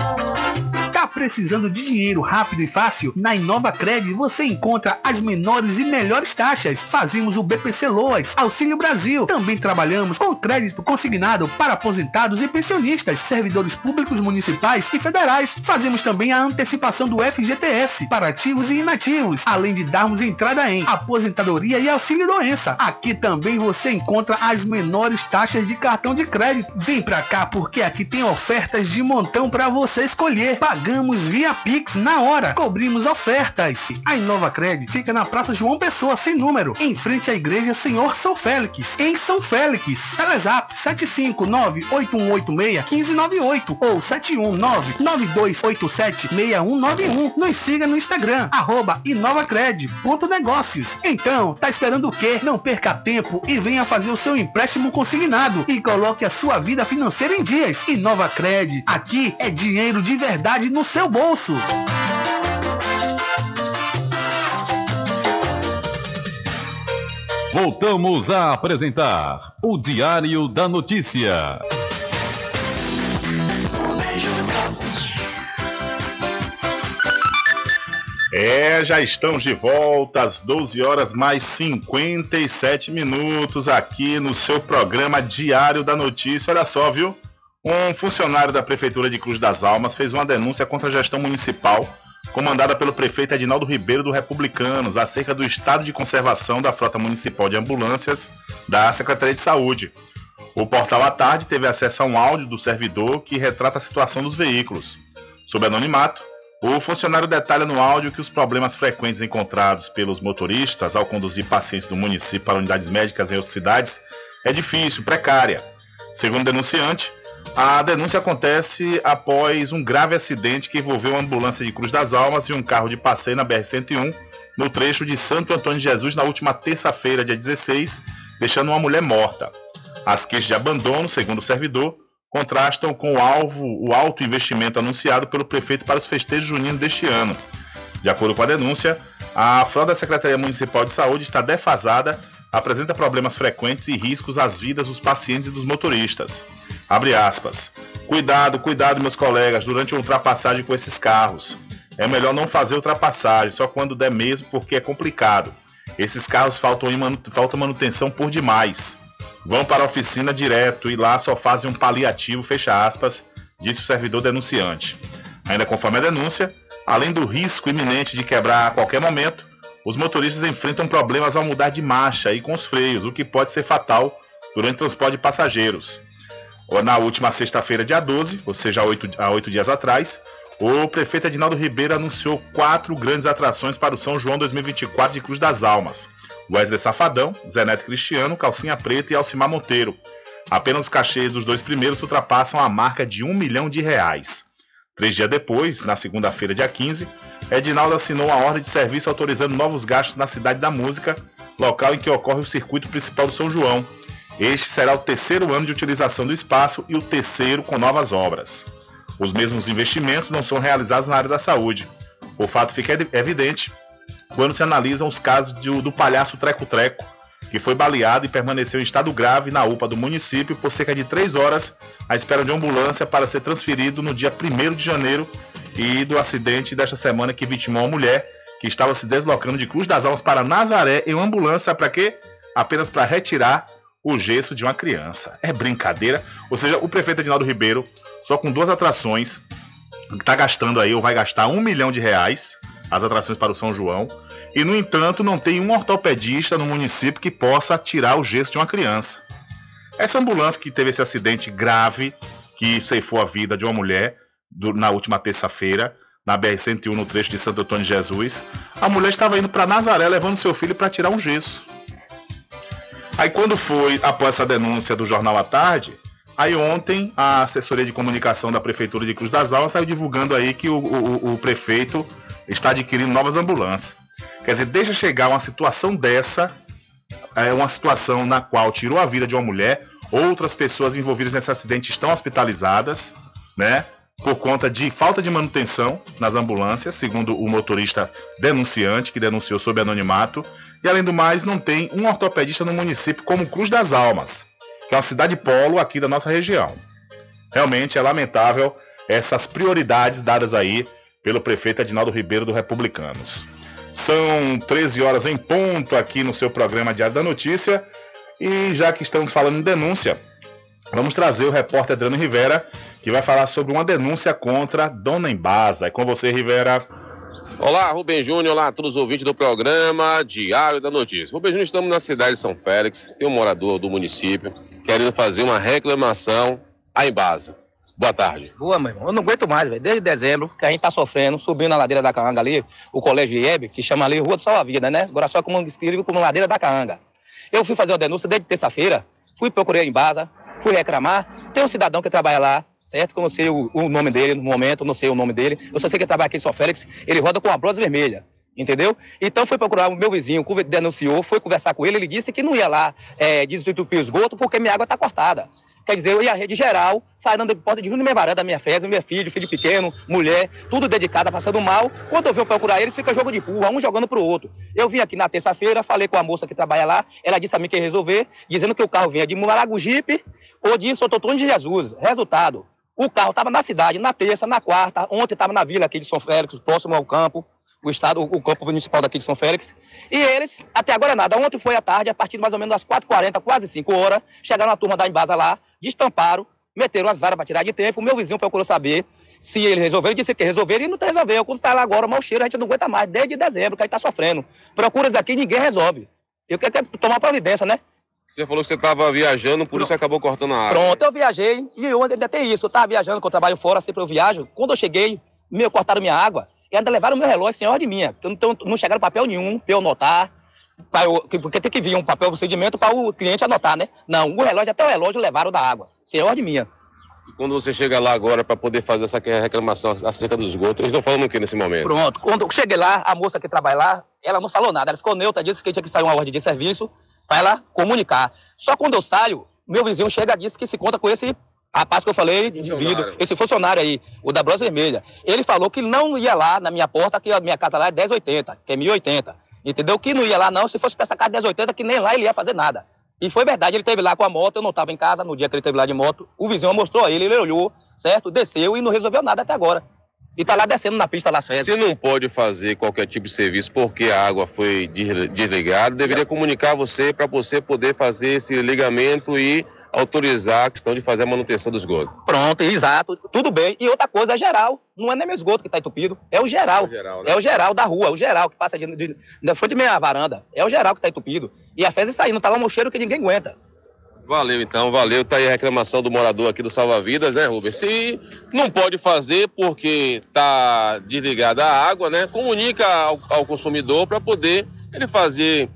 Precisando de dinheiro rápido e fácil? Na Inova Cred você encontra as menores e melhores taxas. Fazemos o BPC Loas, Auxílio Brasil. Também trabalhamos com crédito consignado para aposentados e pensionistas, servidores públicos municipais e federais. Fazemos também a antecipação do FGTS para ativos e inativos, além de darmos entrada em aposentadoria e auxílio doença. Aqui também você encontra as menores taxas de cartão de crédito. Vem pra cá porque aqui tem ofertas de montão para você escolher. Pagamos via Pix na hora. Cobrimos ofertas. A Inova Cred fica na Praça João Pessoa, sem número, em frente à Igreja Senhor São Félix, em São Félix. Telezap 759-8186-1598 ou 719-9287-6191. Nos siga no Instagram, arroba inovacred.negócios. Então, tá esperando o quê? Não perca tempo e venha fazer o seu empréstimo consignado e coloque a sua vida financeira em dias. Inova Cred, aqui é dinheiro de verdade no seu bolso. Voltamos a apresentar o Diário da Notícia. É, já estamos de volta às 12 horas mais 57 minutos aqui no seu programa Diário da Notícia. Olha só, viu? Um funcionário da Prefeitura de Cruz das Almas fez uma denúncia contra a gestão municipal comandada pelo prefeito Edinaldo Ribeiro do Republicanos acerca do estado de conservação da frota municipal de ambulâncias da Secretaria de Saúde. O portal à tarde teve acesso a um áudio do servidor que retrata a situação dos veículos. Sob anonimato, o funcionário detalha no áudio que os problemas frequentes encontrados pelos motoristas ao conduzir pacientes do município para unidades médicas em outras cidades é difícil, precária. Segundo o denunciante, a denúncia acontece após um grave acidente que envolveu uma ambulância de Cruz das Almas e um carro de passeio na BR-101, no trecho de Santo Antônio de Jesus, na última terça-feira, dia 16, deixando uma mulher morta. As queixas de abandono, segundo o servidor, contrastam com o alvo, o alto investimento anunciado pelo prefeito para os festejos juninos deste ano. De acordo com a denúncia, a frota da Secretaria Municipal de Saúde está defasada, apresenta problemas frequentes e riscos às vidas dos pacientes e dos motoristas. Abre aspas. Cuidado, cuidado, meus colegas, durante a ultrapassagem com esses carros. É melhor não fazer ultrapassagem, só quando der mesmo, porque é complicado. Esses carros faltam, faltam manutenção por demais. Vão para a oficina direto e lá só fazem um paliativo, fecha aspas, disse o servidor denunciante. Ainda conforme a denúncia, além do risco iminente de quebrar a qualquer momento, os motoristas enfrentam problemas ao mudar de marcha e com os freios, o que pode ser fatal durante o transporte de passageiros. Na última sexta-feira, dia 12, ou seja, há oito, dias atrás, o prefeito Edinaldo Ribeiro anunciou quatro grandes atrações para o São João 2024 de Cruz das Almas. Wesley Safadão, Zé Neto Cristiano, Calcinha Preta e Alcimar Monteiro. Apenas os cachês dos dois primeiros ultrapassam a marca de um milhão de reais. Três dias depois, na segunda-feira, dia 15, Edinaldo assinou a ordem de serviço autorizando novos gastos na Cidade da Música, local em que ocorre o circuito principal do São João. Este será o terceiro ano de utilização do espaço e o terceiro com novas obras. Os mesmos investimentos não são realizados na área da saúde. O fato fica evidente quando se analisam os casos do, do palhaço Treco Treco, que foi baleado e permaneceu em estado grave na UPA do município por cerca de três horas à espera de ambulância para ser transferido no dia 1 de janeiro e do acidente desta semana que vitimou uma mulher que estava se deslocando de Cruz das Almas para Nazaré em uma ambulância para quê? Apenas para retirar o gesso de uma criança. É brincadeira. Ou seja, o prefeito Edinaldo Ribeiro só com duas atrações, está gastando aí, ou vai gastar um milhão de reais, as atrações para o São João, e no entanto não tem um ortopedista no município que possa tirar o gesso de uma criança. Essa ambulância que teve esse acidente grave, que ceifou a vida de uma mulher do, na última terça-feira, na BR-101, no trecho de Santo Antônio de Jesus, a mulher estava indo para Nazaré levando seu filho para tirar um gesso. Aí quando foi, após essa denúncia do Jornal à Tarde, Aí ontem a assessoria de comunicação da Prefeitura de Cruz das Almas saiu divulgando aí que o, o, o prefeito está adquirindo novas ambulâncias. Quer dizer, deixa chegar uma situação dessa, é uma situação na qual tirou a vida de uma mulher, outras pessoas envolvidas nesse acidente estão hospitalizadas, né? Por conta de falta de manutenção nas ambulâncias, segundo o motorista denunciante, que denunciou sob anonimato. E além do mais, não tem um ortopedista no município como Cruz das Almas que é uma cidade polo aqui da nossa região. Realmente é lamentável essas prioridades dadas aí pelo prefeito Adinaldo Ribeiro do Republicanos. São 13 horas em ponto aqui no seu programa Diário da Notícia. E já que estamos falando em denúncia, vamos trazer o repórter Adriano Rivera, que vai falar sobre uma denúncia contra Dona Embasa. É com você, Rivera. Olá, Rubem Júnior, olá a todos os ouvintes do programa Diário da Notícia. Rubem Júnior, estamos na cidade de São Félix, tem um morador do município querendo fazer uma reclamação à Embasa. Boa tarde. Boa, meu irmão. Eu não aguento mais, velho. Desde dezembro que a gente tá sofrendo, subindo na ladeira da Caanga ali, o colégio IEB, que chama ali Rua do Salva Vida, né? Agora só como escreve como ladeira da Caanga. Eu fui fazer uma denúncia desde terça-feira, fui procurar a Embasa, fui reclamar. Tem um cidadão que trabalha lá, certo? Que eu não sei o, o, nome dele no momento, não sei o nome dele. Eu só sei que ele trabalha aqui em São Félix, ele roda com uma blusa vermelha. Entendeu? Então foi procurar o meu vizinho, denunciou, foi conversar com ele, ele disse que não ia lá é, desentupir o esgoto porque minha água está cortada. Quer dizer, eu ia a rede geral, saindo da porta de Júnior minha varanda, minha festa, meu filho, filho pequeno, mulher, tudo dedicado, passando mal. Quando eu venho procurar eles, fica jogo de burra, um jogando pro outro. Eu vim aqui na terça-feira, falei com a moça que trabalha lá, ela disse a mim que ia resolver, dizendo que o carro vinha de Maragogipe ou de Antônio de Jesus. Resultado, o carro estava na cidade, na terça, na quarta, ontem estava na vila aqui de São Félix, próximo ao campo, o estado, o campo municipal daqui de São Félix. E eles, até agora nada. Ontem foi à tarde, a partir de mais ou menos das 4h40, quase 5 horas, chegaram a turma da Embasa lá, destamparam, meteram as varas para tirar de tempo. O meu vizinho procurou saber se eles resolveram, disse que resolveram e não resolveu. Quando está lá agora, o mau cheiro, a gente não aguenta mais, desde dezembro que a gente está sofrendo. Procuras aqui, ninguém resolve. Eu quero, quero tomar providência, né? Você falou que você estava viajando, por Pronto. isso acabou cortando a água. Pronto, eu viajei e eu ainda tem isso. Eu estava viajando, que eu trabalho fora, sempre eu viajo. Quando eu cheguei, meu, cortaram minha água e ainda levaram o meu relógio sem ordem minha. Porque não, não chegaram papel nenhum para eu anotar. Porque tem que vir um papel procedimento para o cliente anotar, né? Não, o relógio, até o relógio levaram da água, sem ordem minha. E quando você chega lá agora para poder fazer essa reclamação acerca dos esgotos, eles estão falando o que nesse momento? Pronto, quando eu cheguei lá, a moça que trabalha lá, ela não falou nada, ela ficou neutra, disse que tinha que sair uma ordem de serviço para ela comunicar. Só quando eu saio, meu vizinho chega e disse que se conta com esse Rapaz que eu falei de vidro, esse funcionário aí, o da Brosa Vermelha, ele falou que não ia lá na minha porta, que a minha casa lá é 1080, que é 1080. Entendeu? Que não ia lá não, se fosse essa casa 1080, que nem lá ele ia fazer nada. E foi verdade, ele esteve lá com a moto, eu não estava em casa no dia que ele esteve lá de moto. O vizinho mostrou a ele, ele olhou, certo? Desceu e não resolveu nada até agora. E tá lá descendo na pista Las Fezes. Se não pode fazer qualquer tipo de serviço porque a água foi desli- desligada, deveria comunicar você para você poder fazer esse ligamento e autorizar a questão de fazer a manutenção do esgoto. Pronto, exato, tudo bem. E outra coisa, é geral. Não é nem meu esgoto que tá entupido, é o geral. É o geral, da rua, é o geral que passa de, de, de frente de minha varanda. É o geral que tá entupido. E a fezes saindo, tá lá um cheiro que ninguém aguenta. Valeu então, valeu. Tá aí a reclamação do morador aqui do Salva Vidas, né, Rubens? Se não pode fazer porque tá desligada a água, né? Comunica ao, ao consumidor para poder ele fazer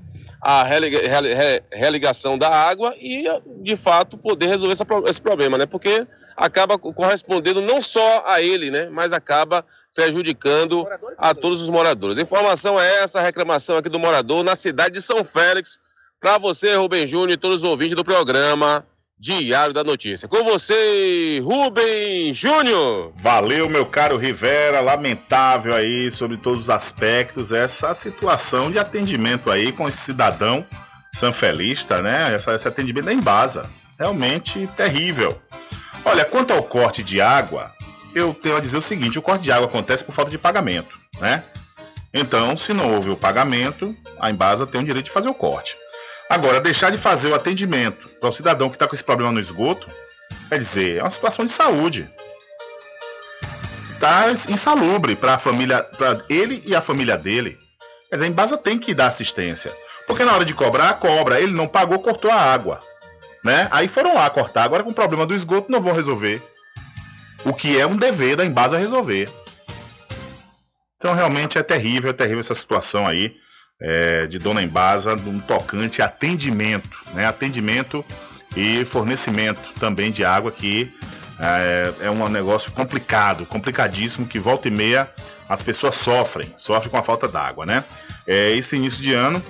a religa- reli- re- religação da água e, de fato, poder resolver esse problema, né? Porque acaba co- correspondendo não só a ele, né? Mas acaba prejudicando a todos os moradores. Informação é essa, reclamação aqui do morador na cidade de São Félix, para você, Rubem Júnior, e todos os ouvintes do programa Diário da Notícia. Com você, Rubem Júnior. Valeu, meu caro Rivera. Lamentável aí sobre todos os aspectos essa situação de atendimento aí com esse cidadão sanfelista, né? Essa, esse atendimento da Embasa. Realmente terrível. Olha, quanto ao corte de água, eu tenho a dizer o seguinte: o corte de água acontece por falta de pagamento, né? Então, se não houve o pagamento, a Embasa tem o direito de fazer o corte. Agora, deixar de fazer o atendimento para o cidadão que está com esse problema no esgoto, quer dizer, é uma situação de saúde. Está insalubre para a família, para ele e a família dele. Quer dizer, a Embasa tem que dar assistência. Porque na hora de cobrar, cobra. Ele não pagou, cortou a água. Né? Aí foram lá cortar. Agora com o problema do esgoto não vão resolver. O que é um dever da Embasa resolver. Então realmente é terrível, é terrível essa situação aí é, de Dona Embasa, um tocante atendimento, né? Atendimento e fornecimento também de água que é, é um negócio complicado, complicadíssimo, que volta e meia as pessoas sofrem, sofrem com a falta d'água, né? É, esse início de ano,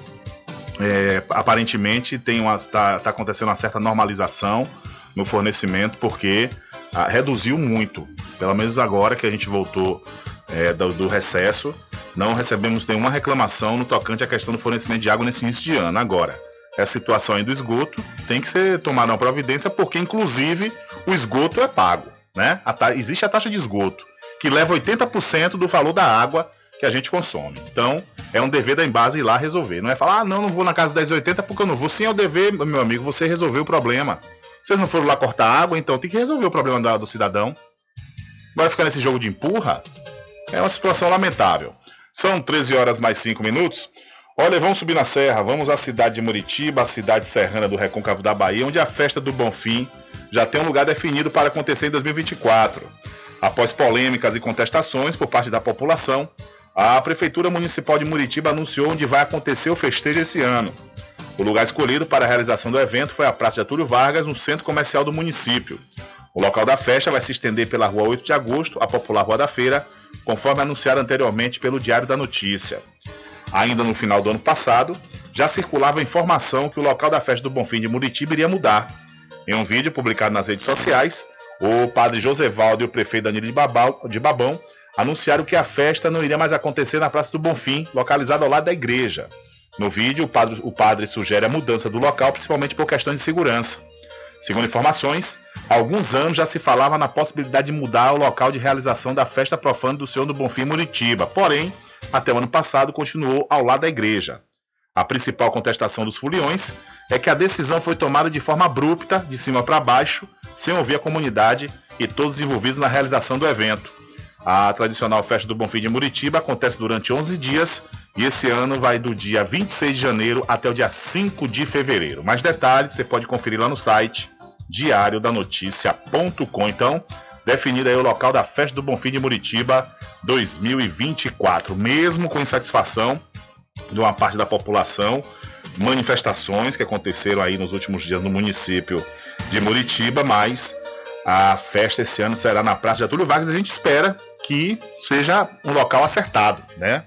é, aparentemente, tem uma, tá, acontecendo uma certa normalização no fornecimento, porque ah, reduziu muito. Pelo menos agora que a gente voltou é, do, do recesso, não recebemos nenhuma reclamação no tocante à questão do fornecimento de água nesse início de ano. Agora, essa situação aí do esgoto tem que ser tomada uma providência, porque inclusive o esgoto é pago, né? A ta- existe a taxa de esgoto, que leva 80% do valor da água que a gente consome. Então, é um dever da Embasa ir lá resolver. Não é falar, ah, não, não vou na casa 1080 porque eu não vou. Sim, é o dever, meu amigo, você resolveu o problema. Vocês não foram lá cortar água, então tem que resolver o problema da- do cidadão. Agora ficar nesse jogo de empurra é uma situação lamentável. São 13 horas mais 5 minutos. Olha, vamos subir na serra, vamos à cidade de Muritiba, a cidade serrana do Recôncavo da Bahia, onde a festa do Bonfim já tem um lugar definido para acontecer em 2024. Após polêmicas e contestações por parte da população, a Prefeitura Municipal de Muritiba anunciou onde vai acontecer o festejo esse ano. O lugar escolhido para a realização do evento foi a Praça de Atúlio Vargas, no centro comercial do município. O local da festa vai se estender pela Rua 8 de Agosto, a popular Rua da Feira, conforme anunciado anteriormente pelo Diário da Notícia. Ainda no final do ano passado, já circulava a informação que o local da festa do Bonfim de Muritiba iria mudar. Em um vídeo publicado nas redes sociais, o padre Josevaldo e o prefeito Danilo de, Babão anunciaram que a festa não iria mais acontecer na Praça do Bonfim, localizada ao lado da igreja. No vídeo, o padre, o padre sugere a mudança do local, principalmente por questões de segurança. Segundo informações, há alguns anos já se falava na possibilidade de mudar o local de realização da festa profana do Senhor do Bonfim Muritiba, porém, até o ano passado continuou ao lado da igreja. A principal contestação dos foliões é que a decisão foi tomada de forma abrupta, de cima para baixo, sem ouvir a comunidade e todos os envolvidos na realização do evento. A tradicional festa do Bonfim de Muritiba acontece durante 11 dias e esse ano vai do dia 26 de janeiro até o dia 5 de fevereiro. Mais detalhes você pode conferir lá no site diariodanoticia.com. Então, definido aí o local da festa do Bonfim de Muritiba 2024. Mesmo com insatisfação de uma parte da população, manifestações que aconteceram aí nos últimos dias no município de Muritiba, mas a festa esse ano será na Praça de Atúlio Vargas. A gente espera que seja um local acertado, né?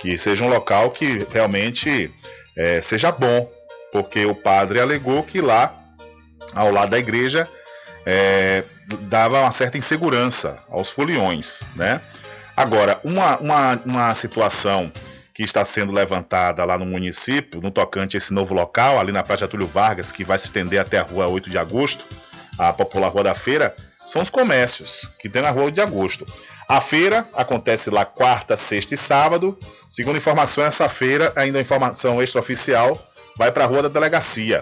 Que seja um local que realmente é, seja bom, porque o padre alegou que lá, ao lado da igreja, é, dava uma certa insegurança aos foliões, né? Agora, uma, uma, uma situação que está sendo levantada lá no município, no tocante a esse novo local, ali na Praça Túlio Vargas, que vai se estender até a rua 8 de agosto, a popular Rua da Feira, são os comércios que tem na Rua 8 de agosto. A feira acontece lá quarta, sexta e sábado. Segundo informação, essa feira, ainda informação extraoficial, vai para a Rua da Delegacia.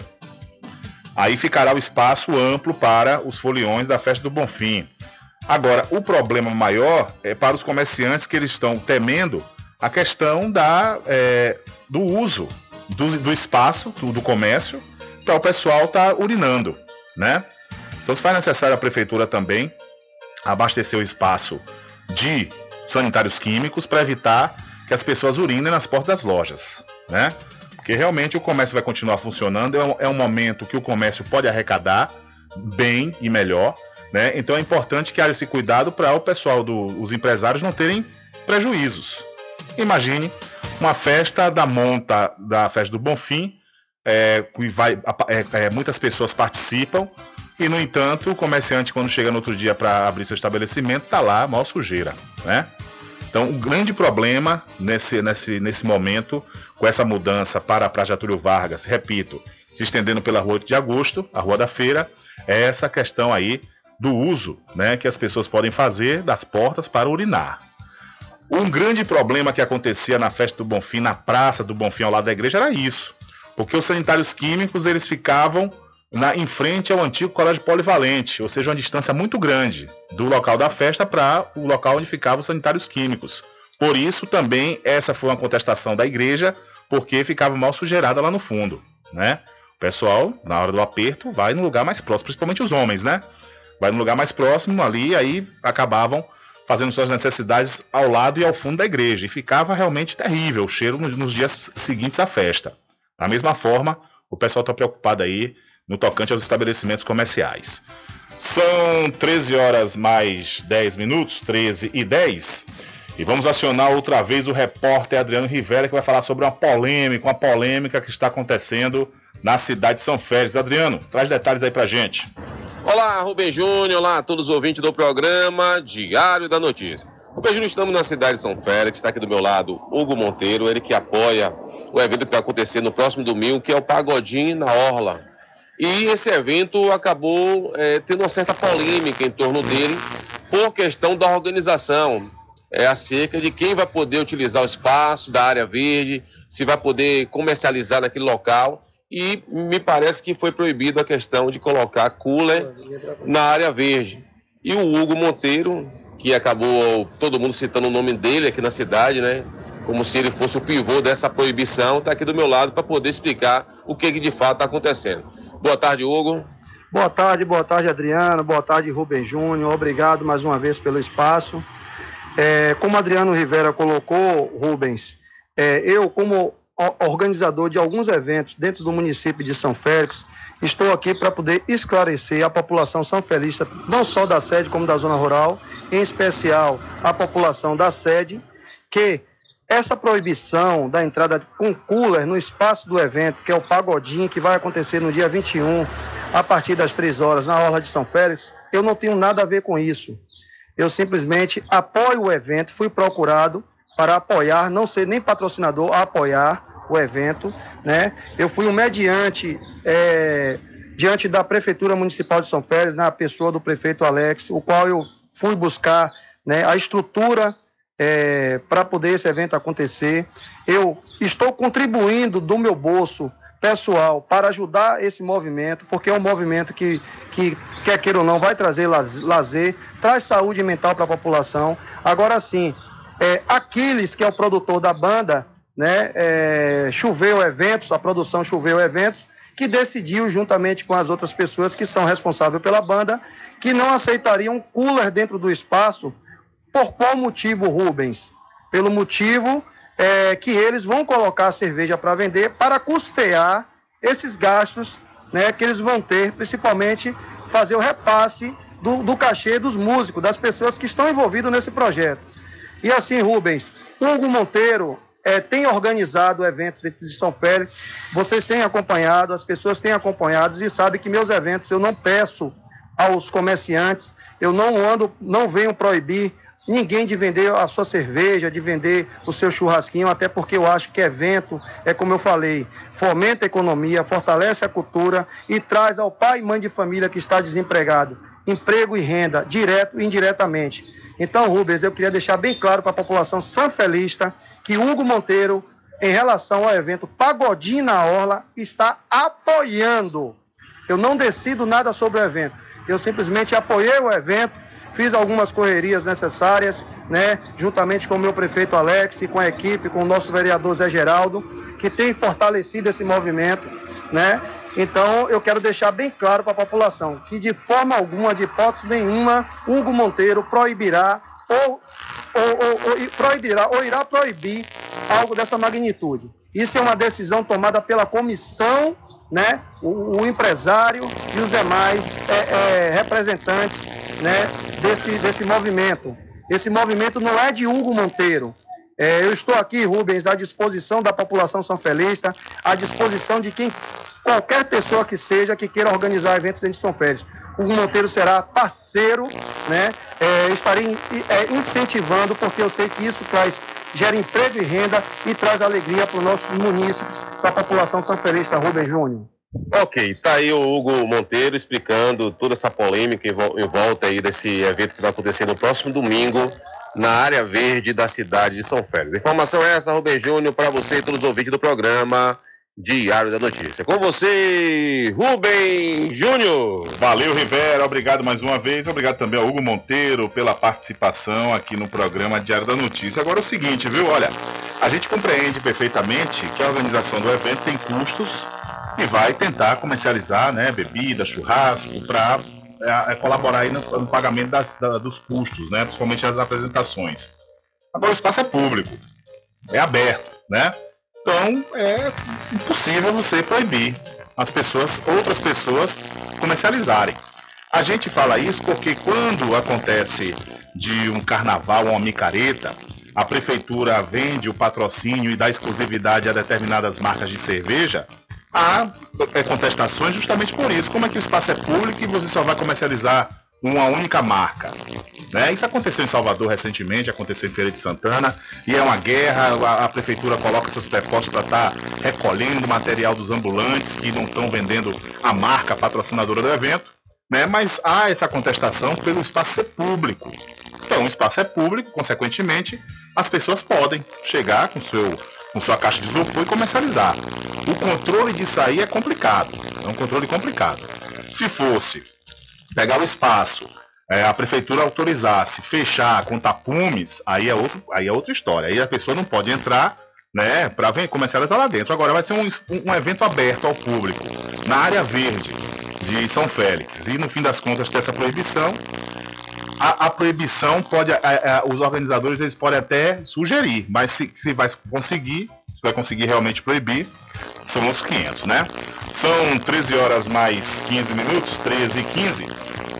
Aí ficará o espaço amplo para os foliões da Festa do Bonfim. Agora, o problema maior é para os comerciantes que eles estão temendo a questão da, é, do uso do, do espaço, do, do comércio, para o pessoal estar tá urinando, né? Então se faz necessário a prefeitura também abastecer o espaço de sanitários químicos para evitar que as pessoas urinem nas portas das lojas, né? Porque realmente o comércio vai continuar funcionando, é um, é um momento que o comércio pode arrecadar bem e melhor, né? Então é importante que haja esse cuidado para o pessoal dos empresários não terem prejuízos, Imagine uma festa da monta da festa do Bonfim, é, que vai, é, é, muitas pessoas participam e, no entanto, o comerciante, quando chega no outro dia para abrir seu estabelecimento, está lá, mal sujeira, né? Então, o grande problema nesse, nesse, nesse momento, com essa mudança para a Praia Getúlio Vargas, repito, se estendendo pela Rua 8 de Agosto, a Rua da Feira, é essa questão aí do uso né, que as pessoas podem fazer das portas para urinar. Um grande problema que acontecia na festa do Bonfim, na praça do Bonfim ao lado da igreja, era isso. Porque os sanitários químicos eles ficavam na, em frente ao antigo colégio polivalente, ou seja, uma distância muito grande do local da festa para o local onde ficavam os sanitários químicos. Por isso também essa foi uma contestação da igreja, porque ficava mal sujeirada lá no fundo, né? O pessoal, na hora do aperto, vai no lugar mais próximo, principalmente os homens, né? Vai no lugar mais próximo ali, aí acabavam fazendo suas necessidades ao lado e ao fundo da igreja. E ficava realmente terrível o cheiro nos dias seguintes à festa. Da mesma forma, o pessoal está preocupado aí no tocante aos estabelecimentos comerciais. São 13 horas mais 10 minutos, 13 e 10. E vamos acionar outra vez o repórter Adriano Rivera, que vai falar sobre uma polêmica, uma polêmica que está acontecendo na cidade de São Félix. Adriano, traz detalhes aí pra gente. Olá, Rubem Júnior, olá a todos os ouvintes do programa Diário da Notícia. Rubem Júnior, estamos na cidade de São Félix, está aqui do meu lado Hugo Monteiro, ele que apoia o evento que vai acontecer no próximo domingo, que é o Pagodinho na Orla. E esse evento acabou é, tendo uma certa polêmica em torno dele por questão da organização, é, acerca de quem vai poder utilizar o espaço da área verde, se vai poder comercializar naquele local e me parece que foi proibido a questão de colocar cooler na área verde. E o Hugo Monteiro, que acabou todo mundo citando o nome dele aqui na cidade, né? Como se ele fosse o pivô dessa proibição, está aqui do meu lado para poder explicar o que, que de fato está acontecendo. Boa tarde, Hugo. Boa tarde, boa tarde, Adriano. Boa tarde, Rubem Júnior. Obrigado mais uma vez pelo espaço. É, como Adriano Rivera colocou, Rubens, é, eu, como organizador de alguns eventos dentro do município de São Félix. Estou aqui para poder esclarecer a população são felista, não só da sede como da zona rural, em especial a população da sede, que essa proibição da entrada com cooler no espaço do evento, que é o Pagodinho, que vai acontecer no dia 21, a partir das 3 horas, na Orla de São Félix, eu não tenho nada a ver com isso. Eu simplesmente apoio o evento, fui procurado para apoiar, não ser nem patrocinador, apoiar o evento, né? Eu fui um mediante é, diante da Prefeitura Municipal de São Félix, na pessoa do prefeito Alex, o qual eu fui buscar né, a estrutura é, para poder esse evento acontecer. Eu estou contribuindo do meu bolso pessoal para ajudar esse movimento, porque é um movimento que, que quer queira ou não, vai trazer lazer, traz saúde mental para a população. Agora sim, é, Aquiles, que é o produtor da banda, né, é, Choveu Eventos, a produção Choveu Eventos, que decidiu, juntamente com as outras pessoas que são responsáveis pela banda, que não aceitariam cooler dentro do espaço. Por qual motivo, Rubens? Pelo motivo é, que eles vão colocar a cerveja para vender para custear esses gastos né, que eles vão ter, principalmente fazer o repasse do, do cachê dos músicos, das pessoas que estão envolvidas nesse projeto. E assim, Rubens, Hugo Monteiro é, tem organizado eventos dentro de São Félix. Vocês têm acompanhado, as pessoas têm acompanhado e sabem que meus eventos eu não peço aos comerciantes. Eu não ando, não venho proibir ninguém de vender a sua cerveja, de vender o seu churrasquinho, até porque eu acho que evento, é como eu falei, fomenta a economia, fortalece a cultura e traz ao pai e mãe de família que está desempregado emprego e renda, direto e indiretamente. Então, Rubens, eu queria deixar bem claro para a população sanfelista que Hugo Monteiro, em relação ao evento Pagodinho na Orla, está apoiando. Eu não decido nada sobre o evento. Eu simplesmente apoiei o evento, fiz algumas correrias necessárias, né, juntamente com o meu prefeito Alex com a equipe, com o nosso vereador Zé Geraldo, que tem fortalecido esse movimento, né? Então, eu quero deixar bem claro para a população que, de forma alguma, de hipótese nenhuma, Hugo Monteiro proibirá ou, ou, ou, ou, proibirá ou irá proibir algo dessa magnitude. Isso é uma decisão tomada pela comissão, né, o, o empresário e os demais é, é, representantes né, desse, desse movimento. Esse movimento não é de Hugo Monteiro, é, eu estou aqui, Rubens, à disposição da população sanfelista, à disposição de quem, qualquer pessoa que seja, que queira organizar eventos dentro de São Félix. O Monteiro será parceiro, né? É, estarei é, incentivando, porque eu sei que isso traz, gera emprego e renda e traz alegria para os nossos munícipes, para a população sanfelista, Rubens Júnior. Ok, tá aí o Hugo Monteiro explicando toda essa polêmica em volta aí desse evento que vai acontecer no próximo domingo na área verde da cidade de São Félix. Informação é essa, Rubem Júnior, para você e todos os ouvintes do programa Diário da Notícia. Com você, Rubem Júnior. Valeu, Rivera. Obrigado mais uma vez. Obrigado também ao Hugo Monteiro pela participação aqui no programa Diário da Notícia. Agora é o seguinte, viu? Olha, a gente compreende perfeitamente que a organização do evento tem custos e vai tentar comercializar, né, bebida, churrasco, para é, é colaborar aí no, no pagamento das, da, dos custos, né? principalmente as apresentações. Agora o espaço é público, é aberto, né? Então é impossível você proibir as pessoas, outras pessoas comercializarem. A gente fala isso porque quando acontece de um carnaval ou uma micareta, a prefeitura vende o patrocínio e dá exclusividade a determinadas marcas de cerveja, há é, contestações justamente por isso. Como é que o espaço é público e você só vai comercializar uma única marca. Né? Isso aconteceu em Salvador recentemente, aconteceu em Feira de Santana, e é uma guerra, a, a prefeitura coloca seus prepostos para estar tá recolhendo material dos ambulantes que não estão vendendo a marca patrocinadora do evento, né? mas há essa contestação pelo espaço ser público. Então, o espaço é público, consequentemente, as pessoas podem chegar com seu com sua caixa de isopor e comercializar. O controle disso aí é complicado, é um controle complicado. Se fosse pegar o espaço, é, a prefeitura autorizasse fechar com tapumes, aí é, outro, aí é outra história. Aí a pessoa não pode entrar né, para comercializar lá dentro. Agora vai ser um, um evento aberto ao público, na área verde de São Félix. E no fim das contas, ter essa proibição, a, a proibição pode, a, a, os organizadores eles podem até sugerir, mas se, se vai conseguir, se vai conseguir realmente proibir, são outros 500, né? São 13 horas mais 15 minutos, 13 e 15.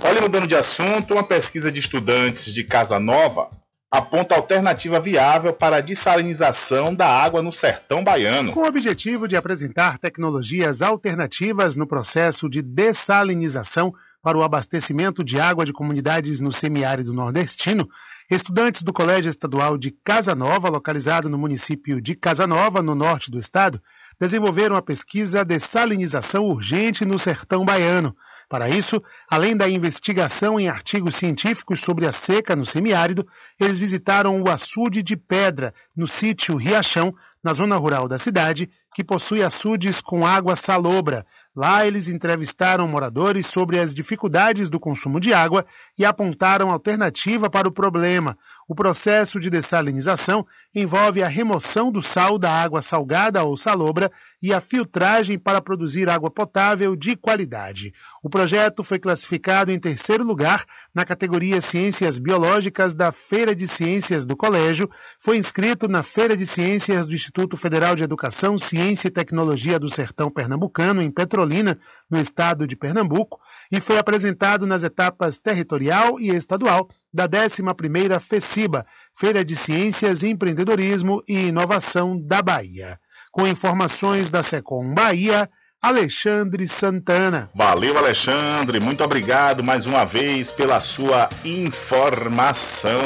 Olha, mudando de assunto, uma pesquisa de estudantes de Casa Nova aponta alternativa viável para a dessalinização da água no sertão baiano. Com o objetivo de apresentar tecnologias alternativas no processo de dessalinização para o abastecimento de água de comunidades no semiárido nordestino, estudantes do Colégio Estadual de Casa Nova, localizado no município de Casa Nova, no norte do estado, desenvolveram a pesquisa Dessalinização Urgente no Sertão Baiano. Para isso, além da investigação em artigos científicos sobre a seca no semiárido, eles visitaram o açude de pedra, no sítio Riachão, na zona rural da cidade, que possui açudes com água salobra. Lá eles entrevistaram moradores sobre as dificuldades do consumo de água e apontaram alternativa para o problema. O processo de dessalinização envolve a remoção do sal da água salgada ou salobra e a filtragem para produzir água potável de qualidade. O projeto foi classificado em terceiro lugar na categoria Ciências Biológicas da Feira de Ciências do Colégio, foi inscrito na Feira de Ciências do Instituto Federal de Educação, Ciência e Tecnologia do Sertão Pernambucano, em Petrolina, no estado de Pernambuco, e foi apresentado nas etapas territorial e estadual da 11ª FECIBA, Feira de Ciências, Empreendedorismo e Inovação da Bahia. Com informações da Secom Bahia, Alexandre Santana. Valeu, Alexandre. Muito obrigado mais uma vez pela sua informação.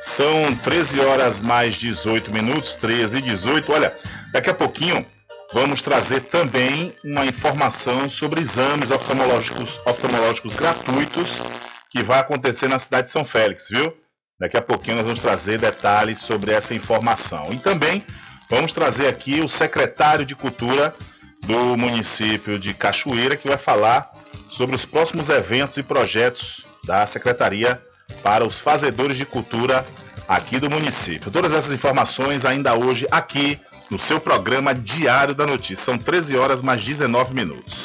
São 13 horas mais 18 minutos, 13 e 18. Olha, daqui a pouquinho vamos trazer também uma informação sobre exames oftalmológicos, oftalmológicos gratuitos que vai acontecer na cidade de São Félix, viu? Daqui a pouquinho nós vamos trazer detalhes sobre essa informação. E também vamos trazer aqui o secretário de Cultura do município de Cachoeira, que vai falar sobre os próximos eventos e projetos da Secretaria para os fazedores de cultura aqui do município. Todas essas informações ainda hoje aqui no seu programa Diário da Notícia. São 13 horas mais 19 minutos.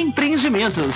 Empreendimentos.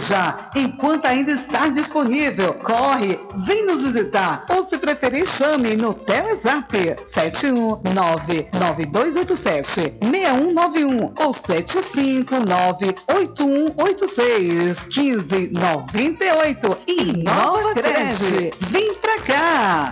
já, enquanto ainda está disponível. Corre, vem nos visitar ou se preferir chame no Telezap 71992876191 ou 75981861598 e Nova Cred. Vem pra cá!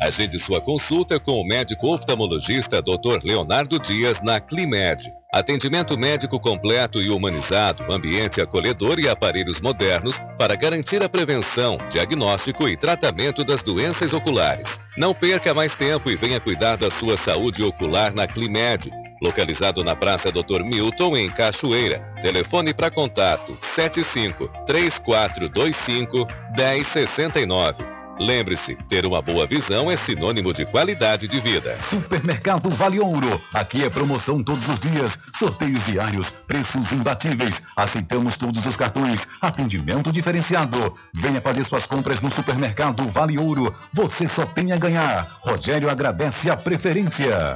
Agende sua consulta com o médico oftalmologista Dr. Leonardo Dias na Climed. Atendimento médico completo e humanizado, ambiente acolhedor e aparelhos modernos para garantir a prevenção, diagnóstico e tratamento das doenças oculares. Não perca mais tempo e venha cuidar da sua saúde ocular na Climed. Localizado na Praça Dr. Milton, em Cachoeira. Telefone para contato 75 3425 1069. Lembre-se, ter uma boa visão é sinônimo de qualidade de vida. Supermercado Vale Ouro. Aqui é promoção todos os dias, sorteios diários, preços imbatíveis. Aceitamos todos os cartões, atendimento diferenciado. Venha fazer suas compras no Supermercado Vale Ouro. Você só tem a ganhar. Rogério agradece a preferência.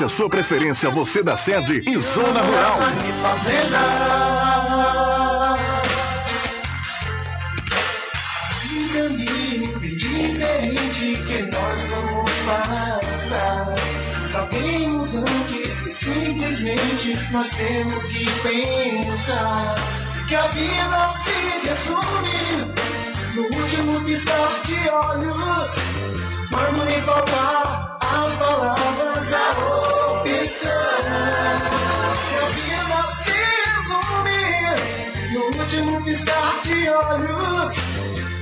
a sua preferência, você da sede e zona rural. Diferente que nós vamos passar. Sabemos antes que simplesmente nós temos que pensar que a vida se resume no último piscar de olhos. Lhe faltar as palavras, a último piscar de olhos.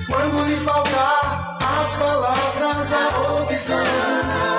Quando lhe faltar as palavras, a opção.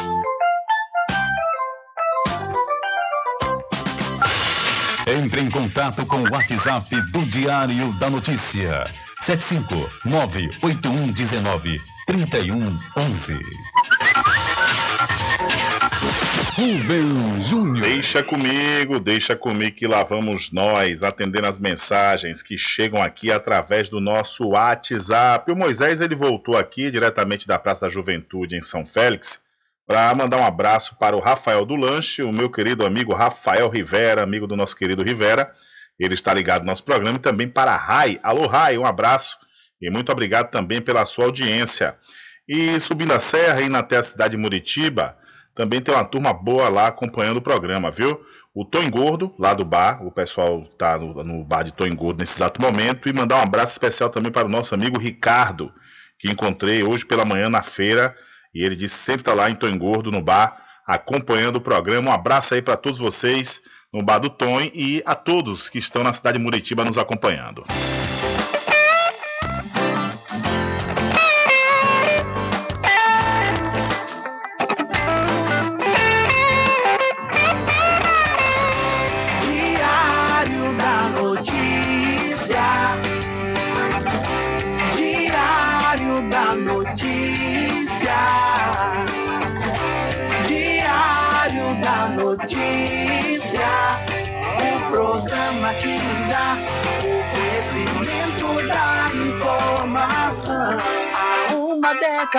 Entre em contato com o WhatsApp do Diário da Notícia. 759-8119-3111. Rubem Júnior. Deixa comigo, deixa comigo que lá vamos nós atendendo as mensagens que chegam aqui através do nosso WhatsApp. O Moisés ele voltou aqui diretamente da Praça da Juventude em São Félix para mandar um abraço para o Rafael do Lanche, o meu querido amigo Rafael Rivera, amigo do nosso querido Rivera. Ele está ligado no nosso programa e também para a Rai. Alô, Rai, um abraço e muito obrigado também pela sua audiência. E subindo a serra, indo até a cidade de Muritiba, também tem uma turma boa lá acompanhando o programa, viu? O Tom Gordo, lá do bar, o pessoal está no, no, bar de Tom Gordo nesse exato momento, e mandar um abraço especial também para o nosso amigo Ricardo, que encontrei hoje pela manhã na feira, e ele disse sempre está lá em Tom Gordo, no bar, acompanhando o programa. Um abraço aí para todos vocês no bar do Tom e a todos que estão na cidade de Muritiba nos acompanhando.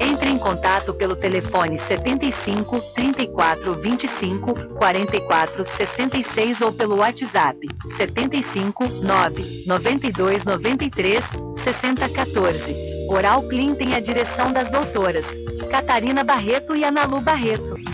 Entre em contato pelo telefone 75 34 25 44 66 ou pelo WhatsApp 75 9 92 93 60 14. Oral Clean tem a direção das doutoras Catarina Barreto e Analu Barreto.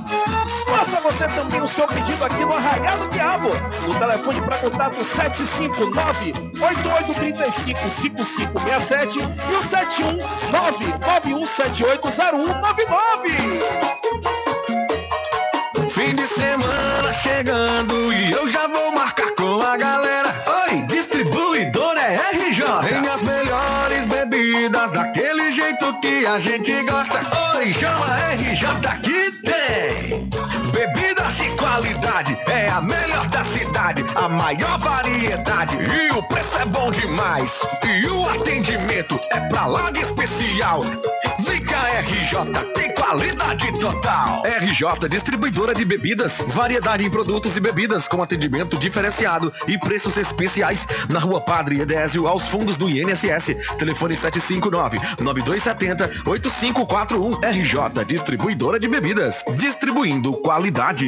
Você também o seu pedido aqui no Arraial do Diabo. O telefone para contato 759-8835-5567 e o 719-9178-0199. Fim de semana chegando e eu já vou marcar com a galera. Oi, distribuidora é RJ. Tem as melhores bebidas daquele jeito que a gente gosta. Oi, chama RJ que a maior variedade e o preço é bom demais. E o atendimento é pra lá de especial. Cá, RJ, tem qualidade total. RJ, distribuidora de bebidas, variedade em produtos e bebidas com atendimento diferenciado e preços especiais na Rua Padre Edésio, aos fundos do INSS. Telefone 759-9270-8541. RJ, distribuidora de bebidas, distribuindo qualidade.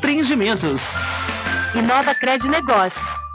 Empreendimentos. Inova Cred Negócios.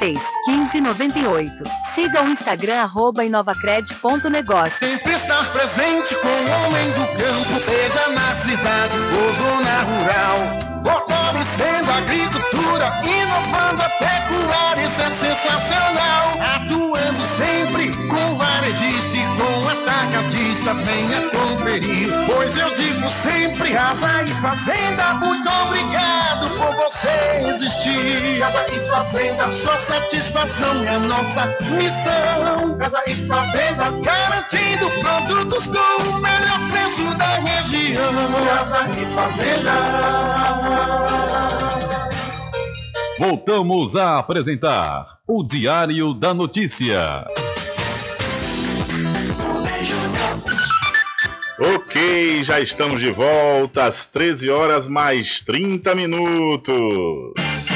86 15 98. Siga o Instagram arroba inovacred.negócios. Sempre estar presente com o homem do campo, seja na cidade ou zona rural. Fortalecendo a agricultura, inovando a pecuária, isso é sensacional. Atuando sempre com varejista e com atacadista, venha conferir. Pois eu digo sempre, Casa e Fazenda, muito obrigado por você existir. Casa e Fazenda, sua satisfação é nossa missão. Casa e Fazenda, garantindo produtos com o melhor preço da região. Casa e Fazenda. Voltamos a apresentar o Diário da Notícia. Já estamos de volta às 13 horas mais 30 minutos.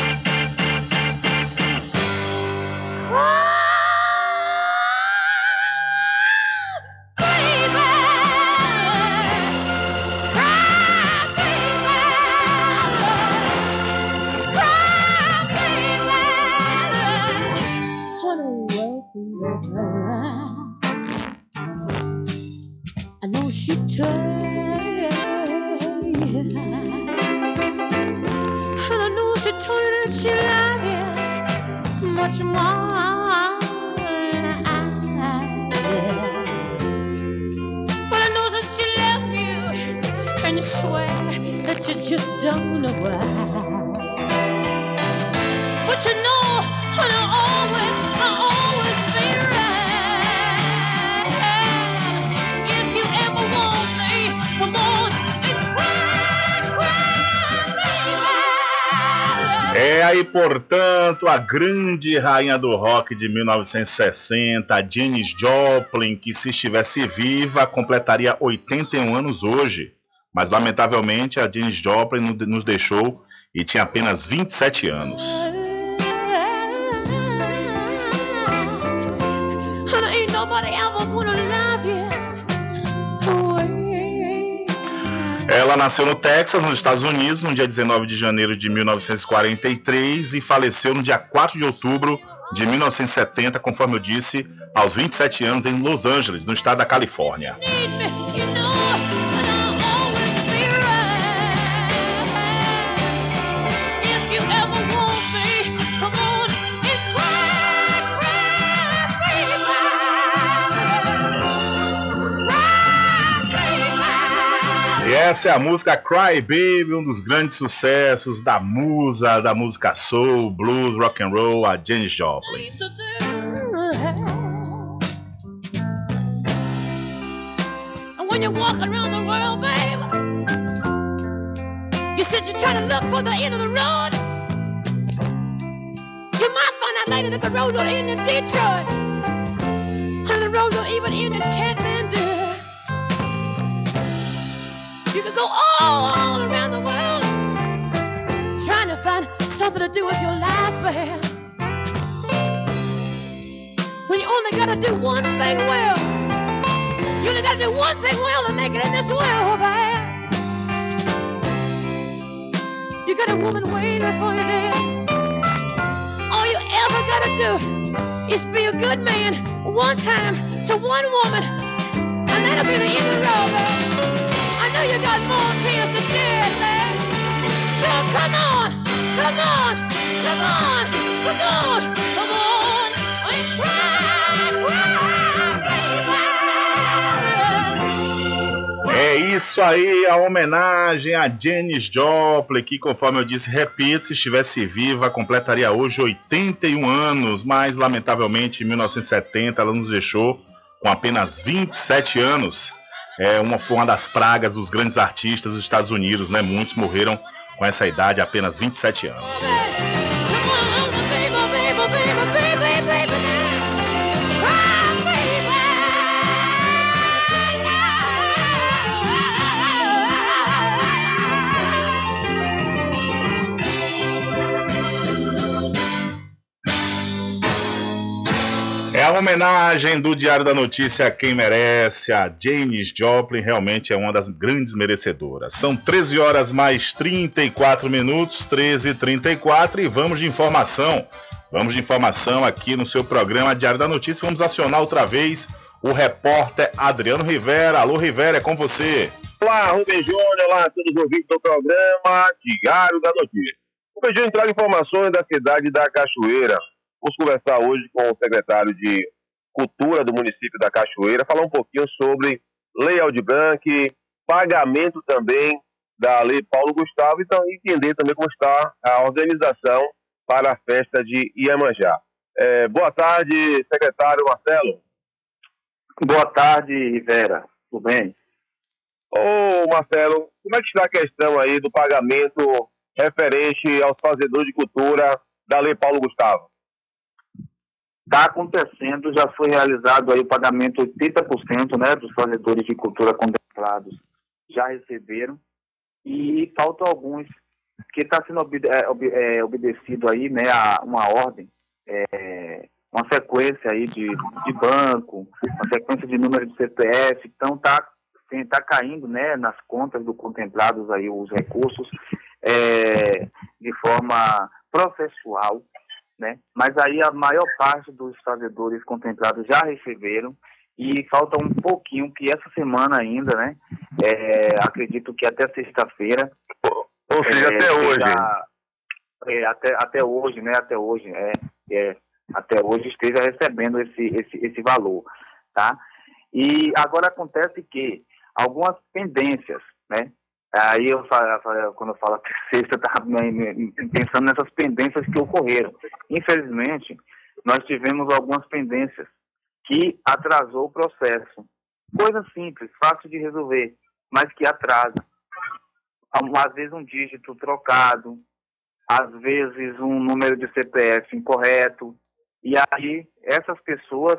A grande rainha do rock de 1960, Janis Joplin, que se estivesse viva completaria 81 anos hoje. Mas lamentavelmente a Janis Joplin no- nos deixou e tinha apenas 27 anos. Ela nasceu no Texas, nos Estados Unidos, no dia 19 de janeiro de 1943 e faleceu no dia 4 de outubro de 1970, conforme eu disse, aos 27 anos em Los Angeles, no estado da Califórnia. Essa é a música Cry Baby, um dos grandes sucessos da musa, da música soul, blues, rock and roll, a Janis Joplin. You're walking around the world, babe, you said you're trying to look for the end of the road. You might find out later that the road don't end in Detroit. And the road don't even end in Kathmandu. You could go all, all around the world trying to find something to do with your life, babe. When you only gotta do one thing well. You only gotta do one thing well to make it in this world, babe. You got a woman waiting for you there. All you ever gotta do is be a good man one time to one woman, and that'll be the end of the road, babe. I know you got more tears to shed, babe. So come on, come on, come on, come on, É isso aí, a homenagem a Janis Joplin, que conforme eu disse, repito, se estivesse viva, completaria hoje 81 anos, mas lamentavelmente em 1970 ela nos deixou com apenas 27 anos. É uma, uma das pragas dos grandes artistas dos Estados Unidos, né? Muitos morreram com essa idade, apenas 27 anos. Homenagem do Diário da Notícia a quem merece, a Janis Joplin, realmente é uma das grandes merecedoras. São 13 horas mais 34 minutos, 13 e 34 e vamos de informação. Vamos de informação aqui no seu programa Diário da Notícia. Vamos acionar outra vez o repórter Adriano Rivera. Alô, Rivera, é com você. Olá, Rubem Júnior, olá, todos os ouvintes do programa Diário da Notícia. Rubem Júnior traga informações da cidade da Cachoeira. Vamos conversar hoje com o secretário de Cultura do município da Cachoeira, falar um pouquinho sobre Lei Aldir Blanc, pagamento também da Lei Paulo Gustavo e então, entender também como está a organização para a festa de Iemanjá. É, boa tarde, secretário Marcelo. Boa tarde, Rivera. Tudo bem? Ô, Marcelo, como é que está a questão aí do pagamento referente aos fazedores de cultura da Lei Paulo Gustavo? Está acontecendo, já foi realizado aí o pagamento 80% né, dos fazedores de cultura contemplados já receberam. E faltam alguns que está sendo obede é, é, obedecido aí, né, a uma ordem, é, uma sequência aí de, de banco, uma sequência de número de CPF, então está tá caindo, né, nas contas do contemplados aí os recursos é, de forma processual, né, mas aí a maior parte dos fazedores contemplados já receberam e falta um pouquinho que essa semana ainda, né, é, acredito que até sexta-feira ou seja, é, até hoje. é, até, até hoje, né? Até hoje, é, é, até hoje esteja recebendo esse, esse, esse valor, tá? E agora acontece que algumas pendências, né? Aí eu falo, quando eu falo sexta, eu estava pensando nessas pendências que ocorreram. Infelizmente, nós tivemos algumas pendências que atrasou o processo. Coisa simples, fácil de resolver, mas que atrasa às vezes um dígito trocado, às vezes um número de CPF incorreto. E aí essas pessoas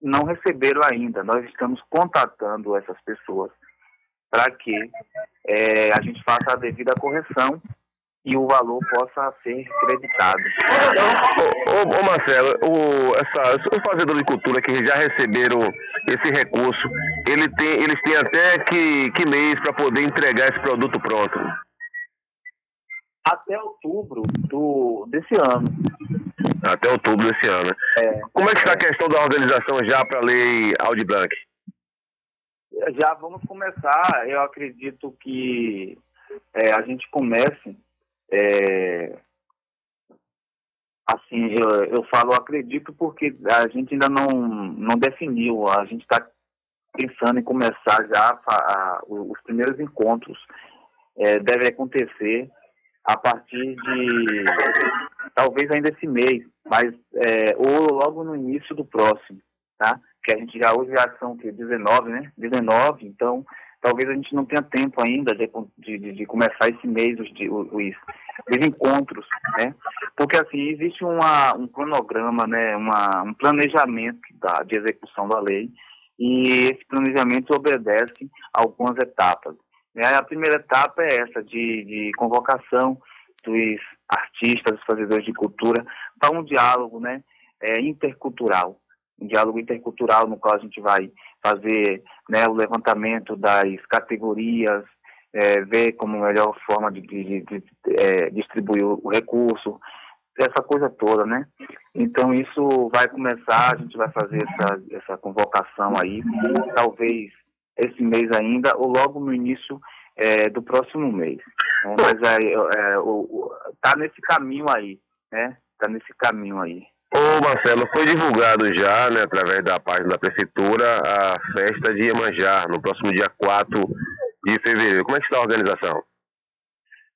não receberam ainda. Nós estamos contatando essas pessoas para que é, a gente faça a devida correção e o valor possa ser creditado. Ô, ô, ô Marcelo, o, essa, os fazedores de cultura que já receberam esse recurso, ele tem, eles têm até que, que mês para poder entregar esse produto pronto? Até outubro do, desse ano. Até outubro desse ano. É, Como é que está a questão da organização já para a lei Audi Blanc? Já vamos começar. Eu acredito que é, a gente comece é, assim, eu, eu falo acredito porque a gente ainda não, não definiu, a gente está pensando em começar já a, a, os primeiros encontros. É, deve acontecer a partir de talvez ainda esse mês, mas é, ou logo no início do próximo, tá? Que a gente já hoje já são que 19, né? 19, então talvez a gente não tenha tempo ainda de, de, de começar esse mês os, os, os, encontros, né? Porque assim existe uma, um cronograma, né? Uma, um planejamento da, de execução da lei e esse planejamento obedece a algumas etapas. Né? A primeira etapa é essa de, de convocação dos artistas, dos fazedores de cultura para um diálogo, né? É, intercultural, um diálogo intercultural no qual a gente vai fazer né, o levantamento das categorias, é, ver como melhor forma de, de, de, é, distribuir o recurso, essa coisa toda, né? Então isso vai começar, a gente vai fazer essa, essa convocação aí, talvez esse mês ainda, ou logo no início é, do próximo mês. Né? Mas aí, é, o, o, tá nesse caminho aí, né? Tá nesse caminho aí. Ô Marcelo, foi divulgado já, né, através da página da Prefeitura, a festa de Iemanjá, no próximo dia 4 de fevereiro. Como é que está a organização?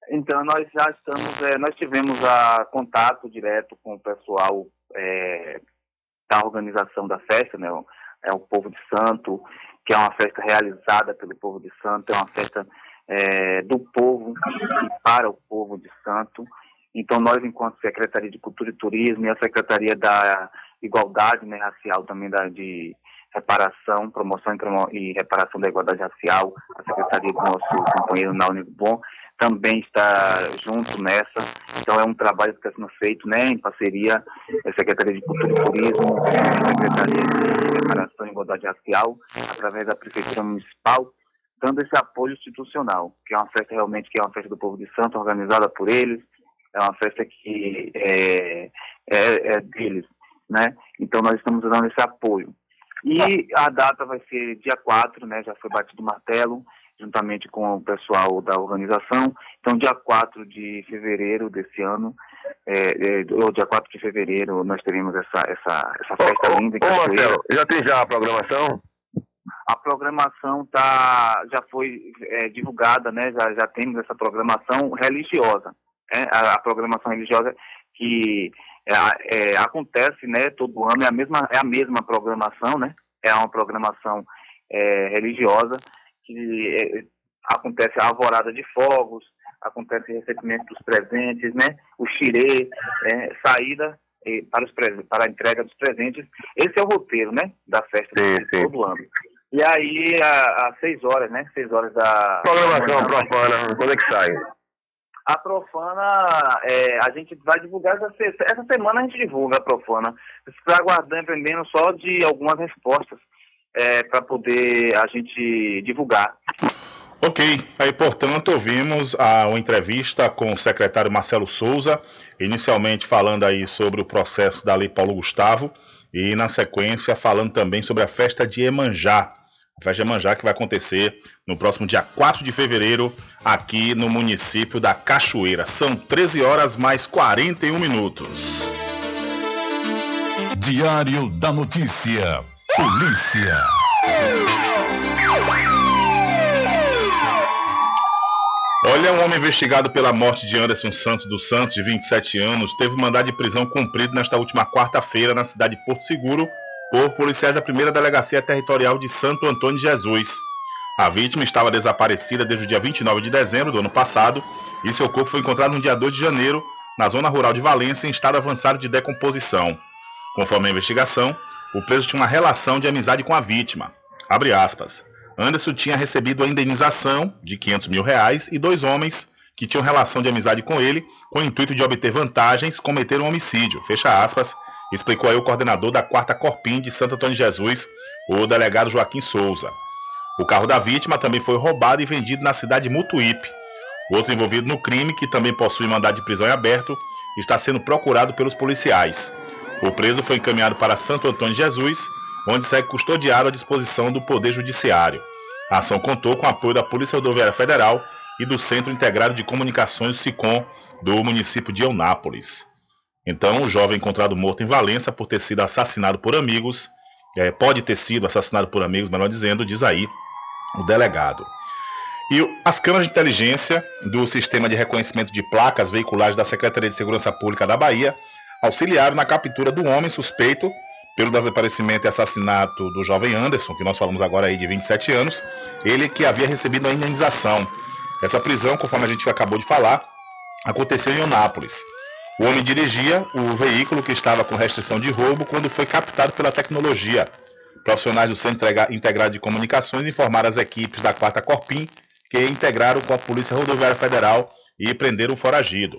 Então, nós já estamos, é, nós tivemos a contato direto com o pessoal é, da organização da festa, né, é o Povo de Santo, que é uma festa realizada pelo Povo de Santo, é uma festa é, do povo e para o Povo de Santo, então, nós, enquanto Secretaria de Cultura e Turismo e a Secretaria da Igualdade né, Racial, também da, de Reparação, Promoção e Reparação da Igualdade Racial, a Secretaria do nosso companheiro Nauni Bom, também está junto nessa. Então, é um trabalho que está sendo feito né, em parceria a Secretaria de Cultura e Turismo, Secretaria de Reparação e Igualdade Racial, através da Prefeitura Municipal, dando esse apoio institucional, que é uma festa realmente que é uma festa do povo de Santo, organizada por eles, é uma festa que é, é, é deles, né? Então nós estamos dando esse apoio. E a data vai ser dia 4, né? Já foi batido o martelo, juntamente com o pessoal da organização. Então, dia 4 de fevereiro desse ano, é, é, ou dia 4 de fevereiro, nós teremos essa, essa, essa festa ô, linda. Ô, Marcelo, já tem já a programação? A programação tá, já foi é, divulgada, né? Já, já temos essa programação religiosa né, a, a, programação religiosa que é, é, acontece né, todo ano, é a, mesma, é a mesma programação, né, é uma programação é, religiosa que é, acontece a alvorada de fogos, acontece recebimento dos presentes, né, o xirê, é, saída para, os, para a entrega dos presentes. Esse é o roteiro né, da festa sim, sim. todo ano. E aí, às 6 horas, né? 6 horas da. Programação profana, quando é que sai? A Profana, é, a gente vai divulgar essa, essa semana a gente divulga a Profana. Está aguardando, dependendo só de algumas respostas para poder a gente divulgar. Ok, aí portanto ouvimos a, entrevista com o secretário Marcelo Souza, inicialmente falando aí sobre o processo da Lei Paulo Gustavo e na sequência falando também sobre a festa de Emanjá, de Emanjá que vai acontecer no próximo dia 4 de fevereiro aqui no município da Cachoeira. São 13 horas mais 41 minutos. Diário da Notícia. Polícia. Olha, um homem investigado pela morte de Anderson Santos dos Santos, de 27 anos, teve mandado de prisão cumprido nesta última quarta-feira na cidade de Porto Seguro por policiais da primeira delegacia territorial de Santo Antônio de Jesus. A vítima estava desaparecida desde o dia 29 de dezembro do ano passado e seu corpo foi encontrado no dia 2 de janeiro na zona rural de Valência em estado avançado de decomposição. Conforme a investigação, o preso tinha uma relação de amizade com a vítima. Abre aspas. Anderson tinha recebido a indenização de 500 mil reais e dois homens que tinham relação de amizade com ele, com o intuito de obter vantagens, cometeram um homicídio. Fecha aspas, explicou aí o coordenador da 4 Corpim de Santo Antônio de Jesus, o delegado Joaquim Souza. O carro da vítima também foi roubado e vendido na cidade de Mutuípe. Outro envolvido no crime, que também possui mandado de prisão em aberto, está sendo procurado pelos policiais. O preso foi encaminhado para Santo Antônio de Jesus, onde segue custodiado à disposição do Poder Judiciário. A ação contou com o apoio da Polícia Rodoviária Federal e do Centro Integrado de Comunicações SICOM do município de Eunápolis. Então, o jovem encontrado morto em Valença por ter sido assassinado por amigos, é, pode ter sido assassinado por amigos, melhor dizendo, diz aí o delegado. E as câmeras de inteligência do Sistema de Reconhecimento de Placas Veiculares da Secretaria de Segurança Pública da Bahia auxiliaram na captura do homem suspeito pelo desaparecimento e assassinato do jovem Anderson, que nós falamos agora aí de 27 anos, ele que havia recebido a indenização. Essa prisão, conforme a gente acabou de falar, aconteceu em Onápolis. O homem dirigia o veículo que estava com restrição de roubo quando foi captado pela tecnologia. Profissionais do Centro Integra- Integrado de Comunicações informaram as equipes da 4 Corpim que integraram com a Polícia Rodoviária Federal e prenderam o foragido.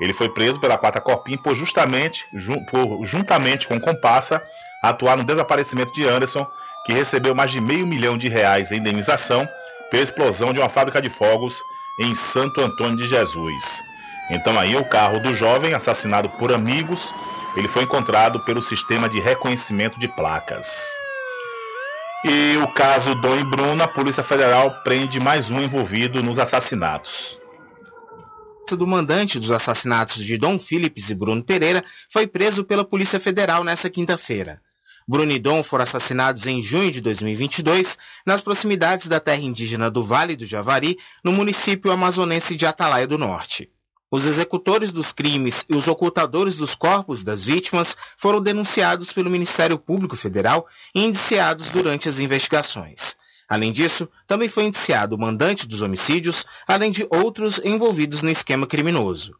Ele foi preso pela 4 Corpim por justamente, ju- por, juntamente com Compassa, atuar no desaparecimento de Anderson, que recebeu mais de meio milhão de reais em indenização pela explosão de uma fábrica de fogos em Santo Antônio de Jesus. Então aí o carro do jovem, assassinado por amigos, ele foi encontrado pelo sistema de reconhecimento de placas. E o caso Dom e Bruno, a Polícia Federal prende mais um envolvido nos assassinatos. do mandante dos assassinatos de Dom Philips e Bruno Pereira foi preso pela Polícia Federal nesta quinta-feira. Bruno e Dom foram assassinados em junho de 2022 nas proximidades da terra indígena do Vale do Javari, no município amazonense de Atalaia do Norte. Os executores dos crimes e os ocultadores dos corpos das vítimas foram denunciados pelo Ministério Público Federal e indiciados durante as investigações. Além disso, também foi indiciado o mandante dos homicídios, além de outros envolvidos no esquema criminoso.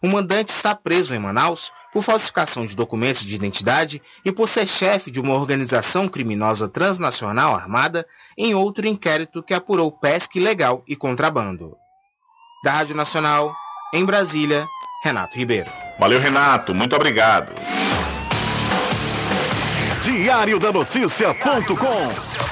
O mandante está preso em Manaus por falsificação de documentos de identidade e por ser chefe de uma organização criminosa transnacional armada em outro inquérito que apurou pesca ilegal e contrabando. Da Rádio Nacional, em Brasília, Renato Ribeiro. Valeu, Renato. Muito obrigado. Diário da Notícia.com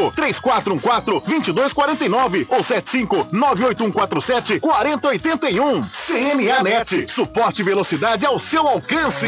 3414 2249 ou 75 98147 4081. CNA Net. Suporte e velocidade ao seu alcance.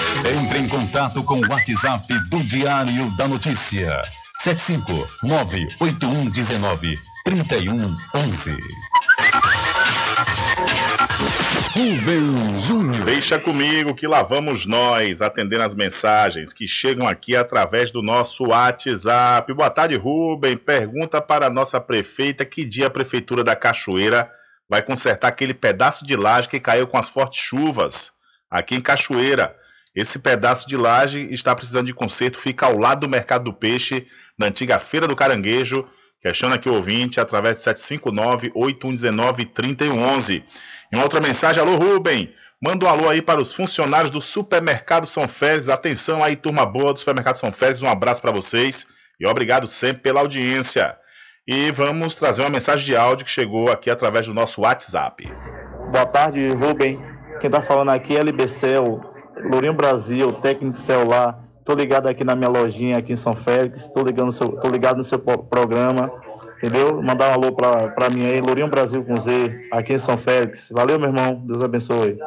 Entre em contato com o WhatsApp do Diário da Notícia. 759-8119-3111. Rubem Júnior. Deixa comigo que lá vamos nós atendendo as mensagens que chegam aqui através do nosso WhatsApp. Boa tarde, Rubem. Pergunta para a nossa prefeita que dia a Prefeitura da Cachoeira vai consertar aquele pedaço de laje que caiu com as fortes chuvas aqui em Cachoeira. Esse pedaço de laje está precisando de conserto, fica ao lado do Mercado do Peixe, na antiga Feira do Caranguejo. Questiona aqui o ouvinte através de 759-8119-3111. Em outra mensagem, alô Rubem, manda um alô aí para os funcionários do Supermercado São Félix. Atenção aí, turma boa do Supermercado São Félix, um abraço para vocês e obrigado sempre pela audiência. E vamos trazer uma mensagem de áudio que chegou aqui através do nosso WhatsApp. Boa tarde, Rubem. Quem está falando aqui é LBCel, Lourinho Brasil, técnico celular. Tô ligado aqui na minha lojinha aqui em São Félix. Tô ligado no seu, tô ligado no seu programa. Entendeu? Mandar um alô pra, pra mim aí, Lourinho Brasil com Z, aqui em São Félix. Valeu, meu irmão. Deus abençoe.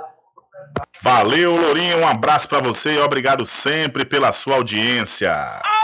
Valeu, Lourinho. Um abraço para você e obrigado sempre pela sua audiência. Ficou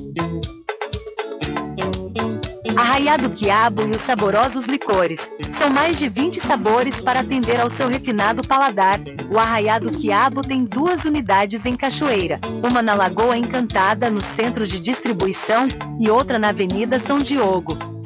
Arraiado Quiabo e os saborosos licores. São mais de 20 sabores para atender ao seu refinado paladar. O Arraiado Quiabo tem duas unidades em Cachoeira, uma na Lagoa Encantada, no centro de distribuição, e outra na Avenida São Diogo.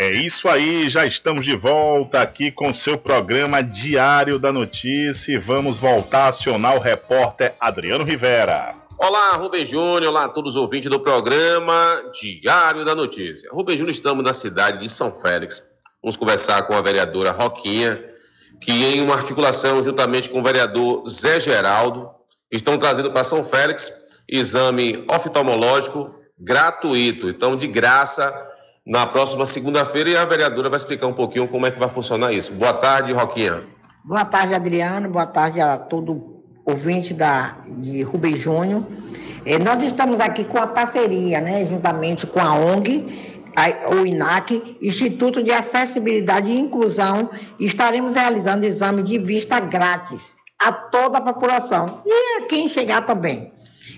É isso aí, já estamos de volta aqui com o seu programa Diário da Notícia e vamos voltar a acionar o repórter Adriano Rivera. Olá, Rubem Júnior, olá a todos os ouvintes do programa Diário da Notícia. Rubem Júnior, estamos na cidade de São Félix. Vamos conversar com a vereadora Roquinha, que em uma articulação juntamente com o vereador Zé Geraldo, estão trazendo para São Félix exame oftalmológico gratuito, então de graça, na próxima segunda-feira, e a vereadora vai explicar um pouquinho como é que vai funcionar isso. Boa tarde, Roquinha. Boa tarde, Adriano. Boa tarde a todo ouvinte da, de Rubem Júnior. Eh, nós estamos aqui com a parceria, né, juntamente com a ONG, a- o INAC, Instituto de Acessibilidade e Inclusão, e estaremos realizando exame de vista grátis a toda a população e a quem chegar também.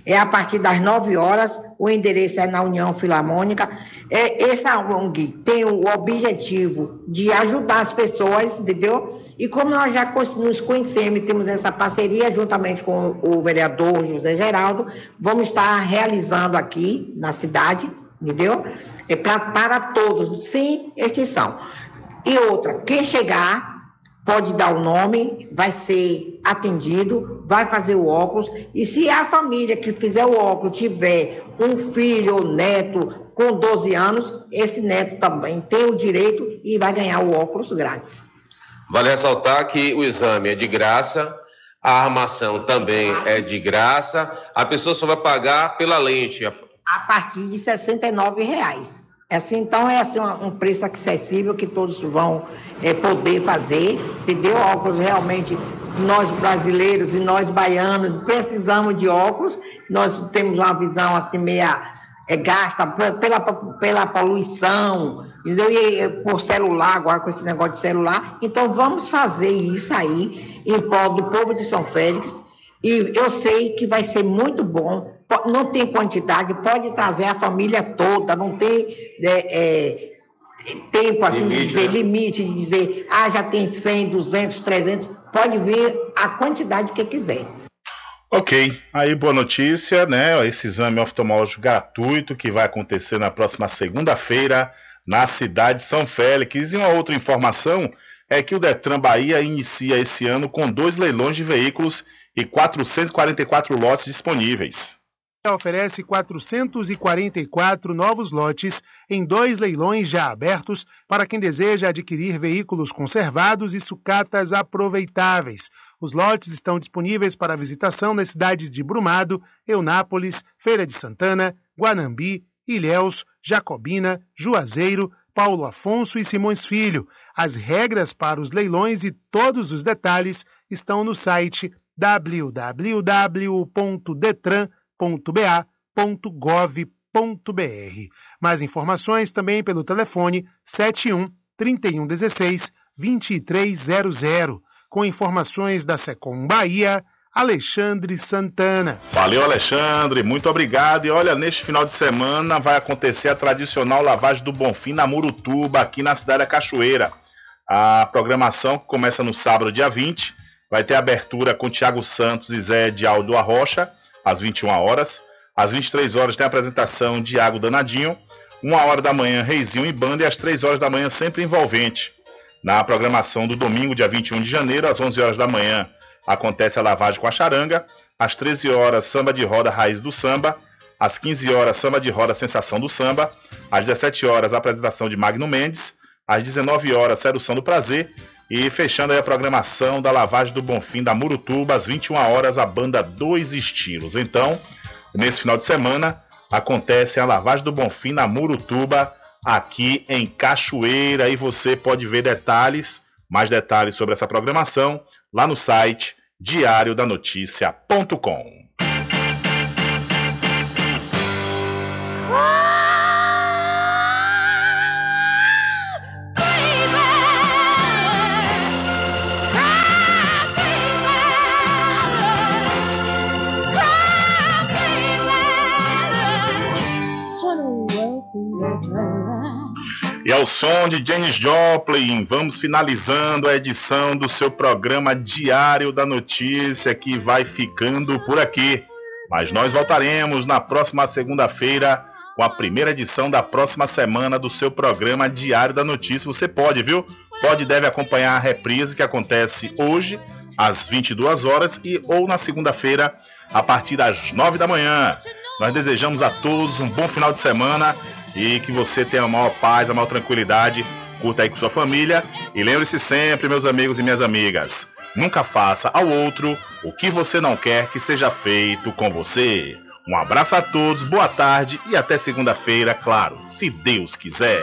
É a partir das 9 horas, o endereço é na União Filarmônica. É, essa ONG tem o objetivo de ajudar as pessoas, entendeu? E como nós já nos conhecemos e temos essa parceria juntamente com o vereador José Geraldo, vamos estar realizando aqui na cidade, entendeu? É pra, para todos, sem extinção. E outra, quem chegar pode dar o nome, vai ser atendido, vai fazer o óculos, e se a família que fizer o óculos tiver um filho ou neto com 12 anos, esse neto também tem o direito e vai ganhar o óculos grátis. Vale ressaltar que o exame é de graça, a armação também é de graça, a pessoa só vai pagar pela lente. A partir de 69 reais. Assim, então é assim, um preço acessível que todos vão eh, poder fazer, entendeu? Óculos realmente, nós brasileiros e nós baianos precisamos de óculos, nós temos uma visão assim meia eh, gasta pe- pela, pela poluição, entendeu? E, eh, por celular, agora com esse negócio de celular. Então vamos fazer isso aí em prol do povo de São Félix. E eu sei que vai ser muito bom. Não tem quantidade, pode trazer a família toda, não tem é, é, tempo assim de Limite, dizer, né? limite de dizer, ah, já tem 100, 200, 300. Pode vir a quantidade que quiser. Ok, aí boa notícia, né? Esse exame oftalmológico gratuito que vai acontecer na próxima segunda-feira na cidade de São Félix. E uma outra informação é que o Detran Bahia inicia esse ano com dois leilões de veículos e 444 lotes disponíveis. Oferece 444 novos lotes em dois leilões já abertos para quem deseja adquirir veículos conservados e sucatas aproveitáveis. Os lotes estão disponíveis para visitação nas cidades de Brumado, Eunápolis, Feira de Santana, Guanambi, Ilhéus, Jacobina, Juazeiro, Paulo Afonso e Simões Filho. As regras para os leilões e todos os detalhes estão no site www.detran.ba.gov.br. Mais informações também pelo telefone 71 3116 2300. Com informações da Secom Bahia, Alexandre Santana. Valeu, Alexandre, muito obrigado. E olha, neste final de semana vai acontecer a tradicional lavagem do Bonfim na Murutuba, aqui na cidade da Cachoeira. A programação começa no sábado, dia 20, vai ter abertura com Tiago Santos e Zé de Aldo Arrocha, às 21 horas. Às 23 horas tem a apresentação de Iago Danadinho. Uma hora da manhã, Reizinho e Banda, e às 3 horas da manhã, sempre envolvente. Na programação do domingo, dia 21 de janeiro, às 11 horas da manhã, acontece a lavagem com a charanga. Às 13 horas, samba de roda Raiz do Samba. Às 15 horas, samba de roda Sensação do Samba. Às 17 horas, apresentação de Magno Mendes às 19 horas, Sedução do Prazer. E fechando aí a programação da Lavagem do Bonfim da Murutuba, às 21 horas, a banda Dois Estilos. Então, nesse final de semana, acontece a Lavagem do Bonfim na Murutuba, aqui em Cachoeira. E você pode ver detalhes, mais detalhes sobre essa programação, lá no site diariodanoticia.com. ao som de Janis Joplin, vamos finalizando a edição do seu programa Diário da Notícia, que vai ficando por aqui. Mas nós voltaremos na próxima segunda-feira com a primeira edição da próxima semana do seu programa Diário da Notícia. Você pode, viu? Pode deve acompanhar a reprise que acontece hoje, às 22 horas, e ou na segunda-feira, a partir das 9 da manhã. Nós desejamos a todos um bom final de semana e que você tenha a maior paz, a maior tranquilidade. Curta aí com sua família e lembre-se sempre, meus amigos e minhas amigas, nunca faça ao outro o que você não quer que seja feito com você. Um abraço a todos, boa tarde e até segunda-feira, claro, se Deus quiser.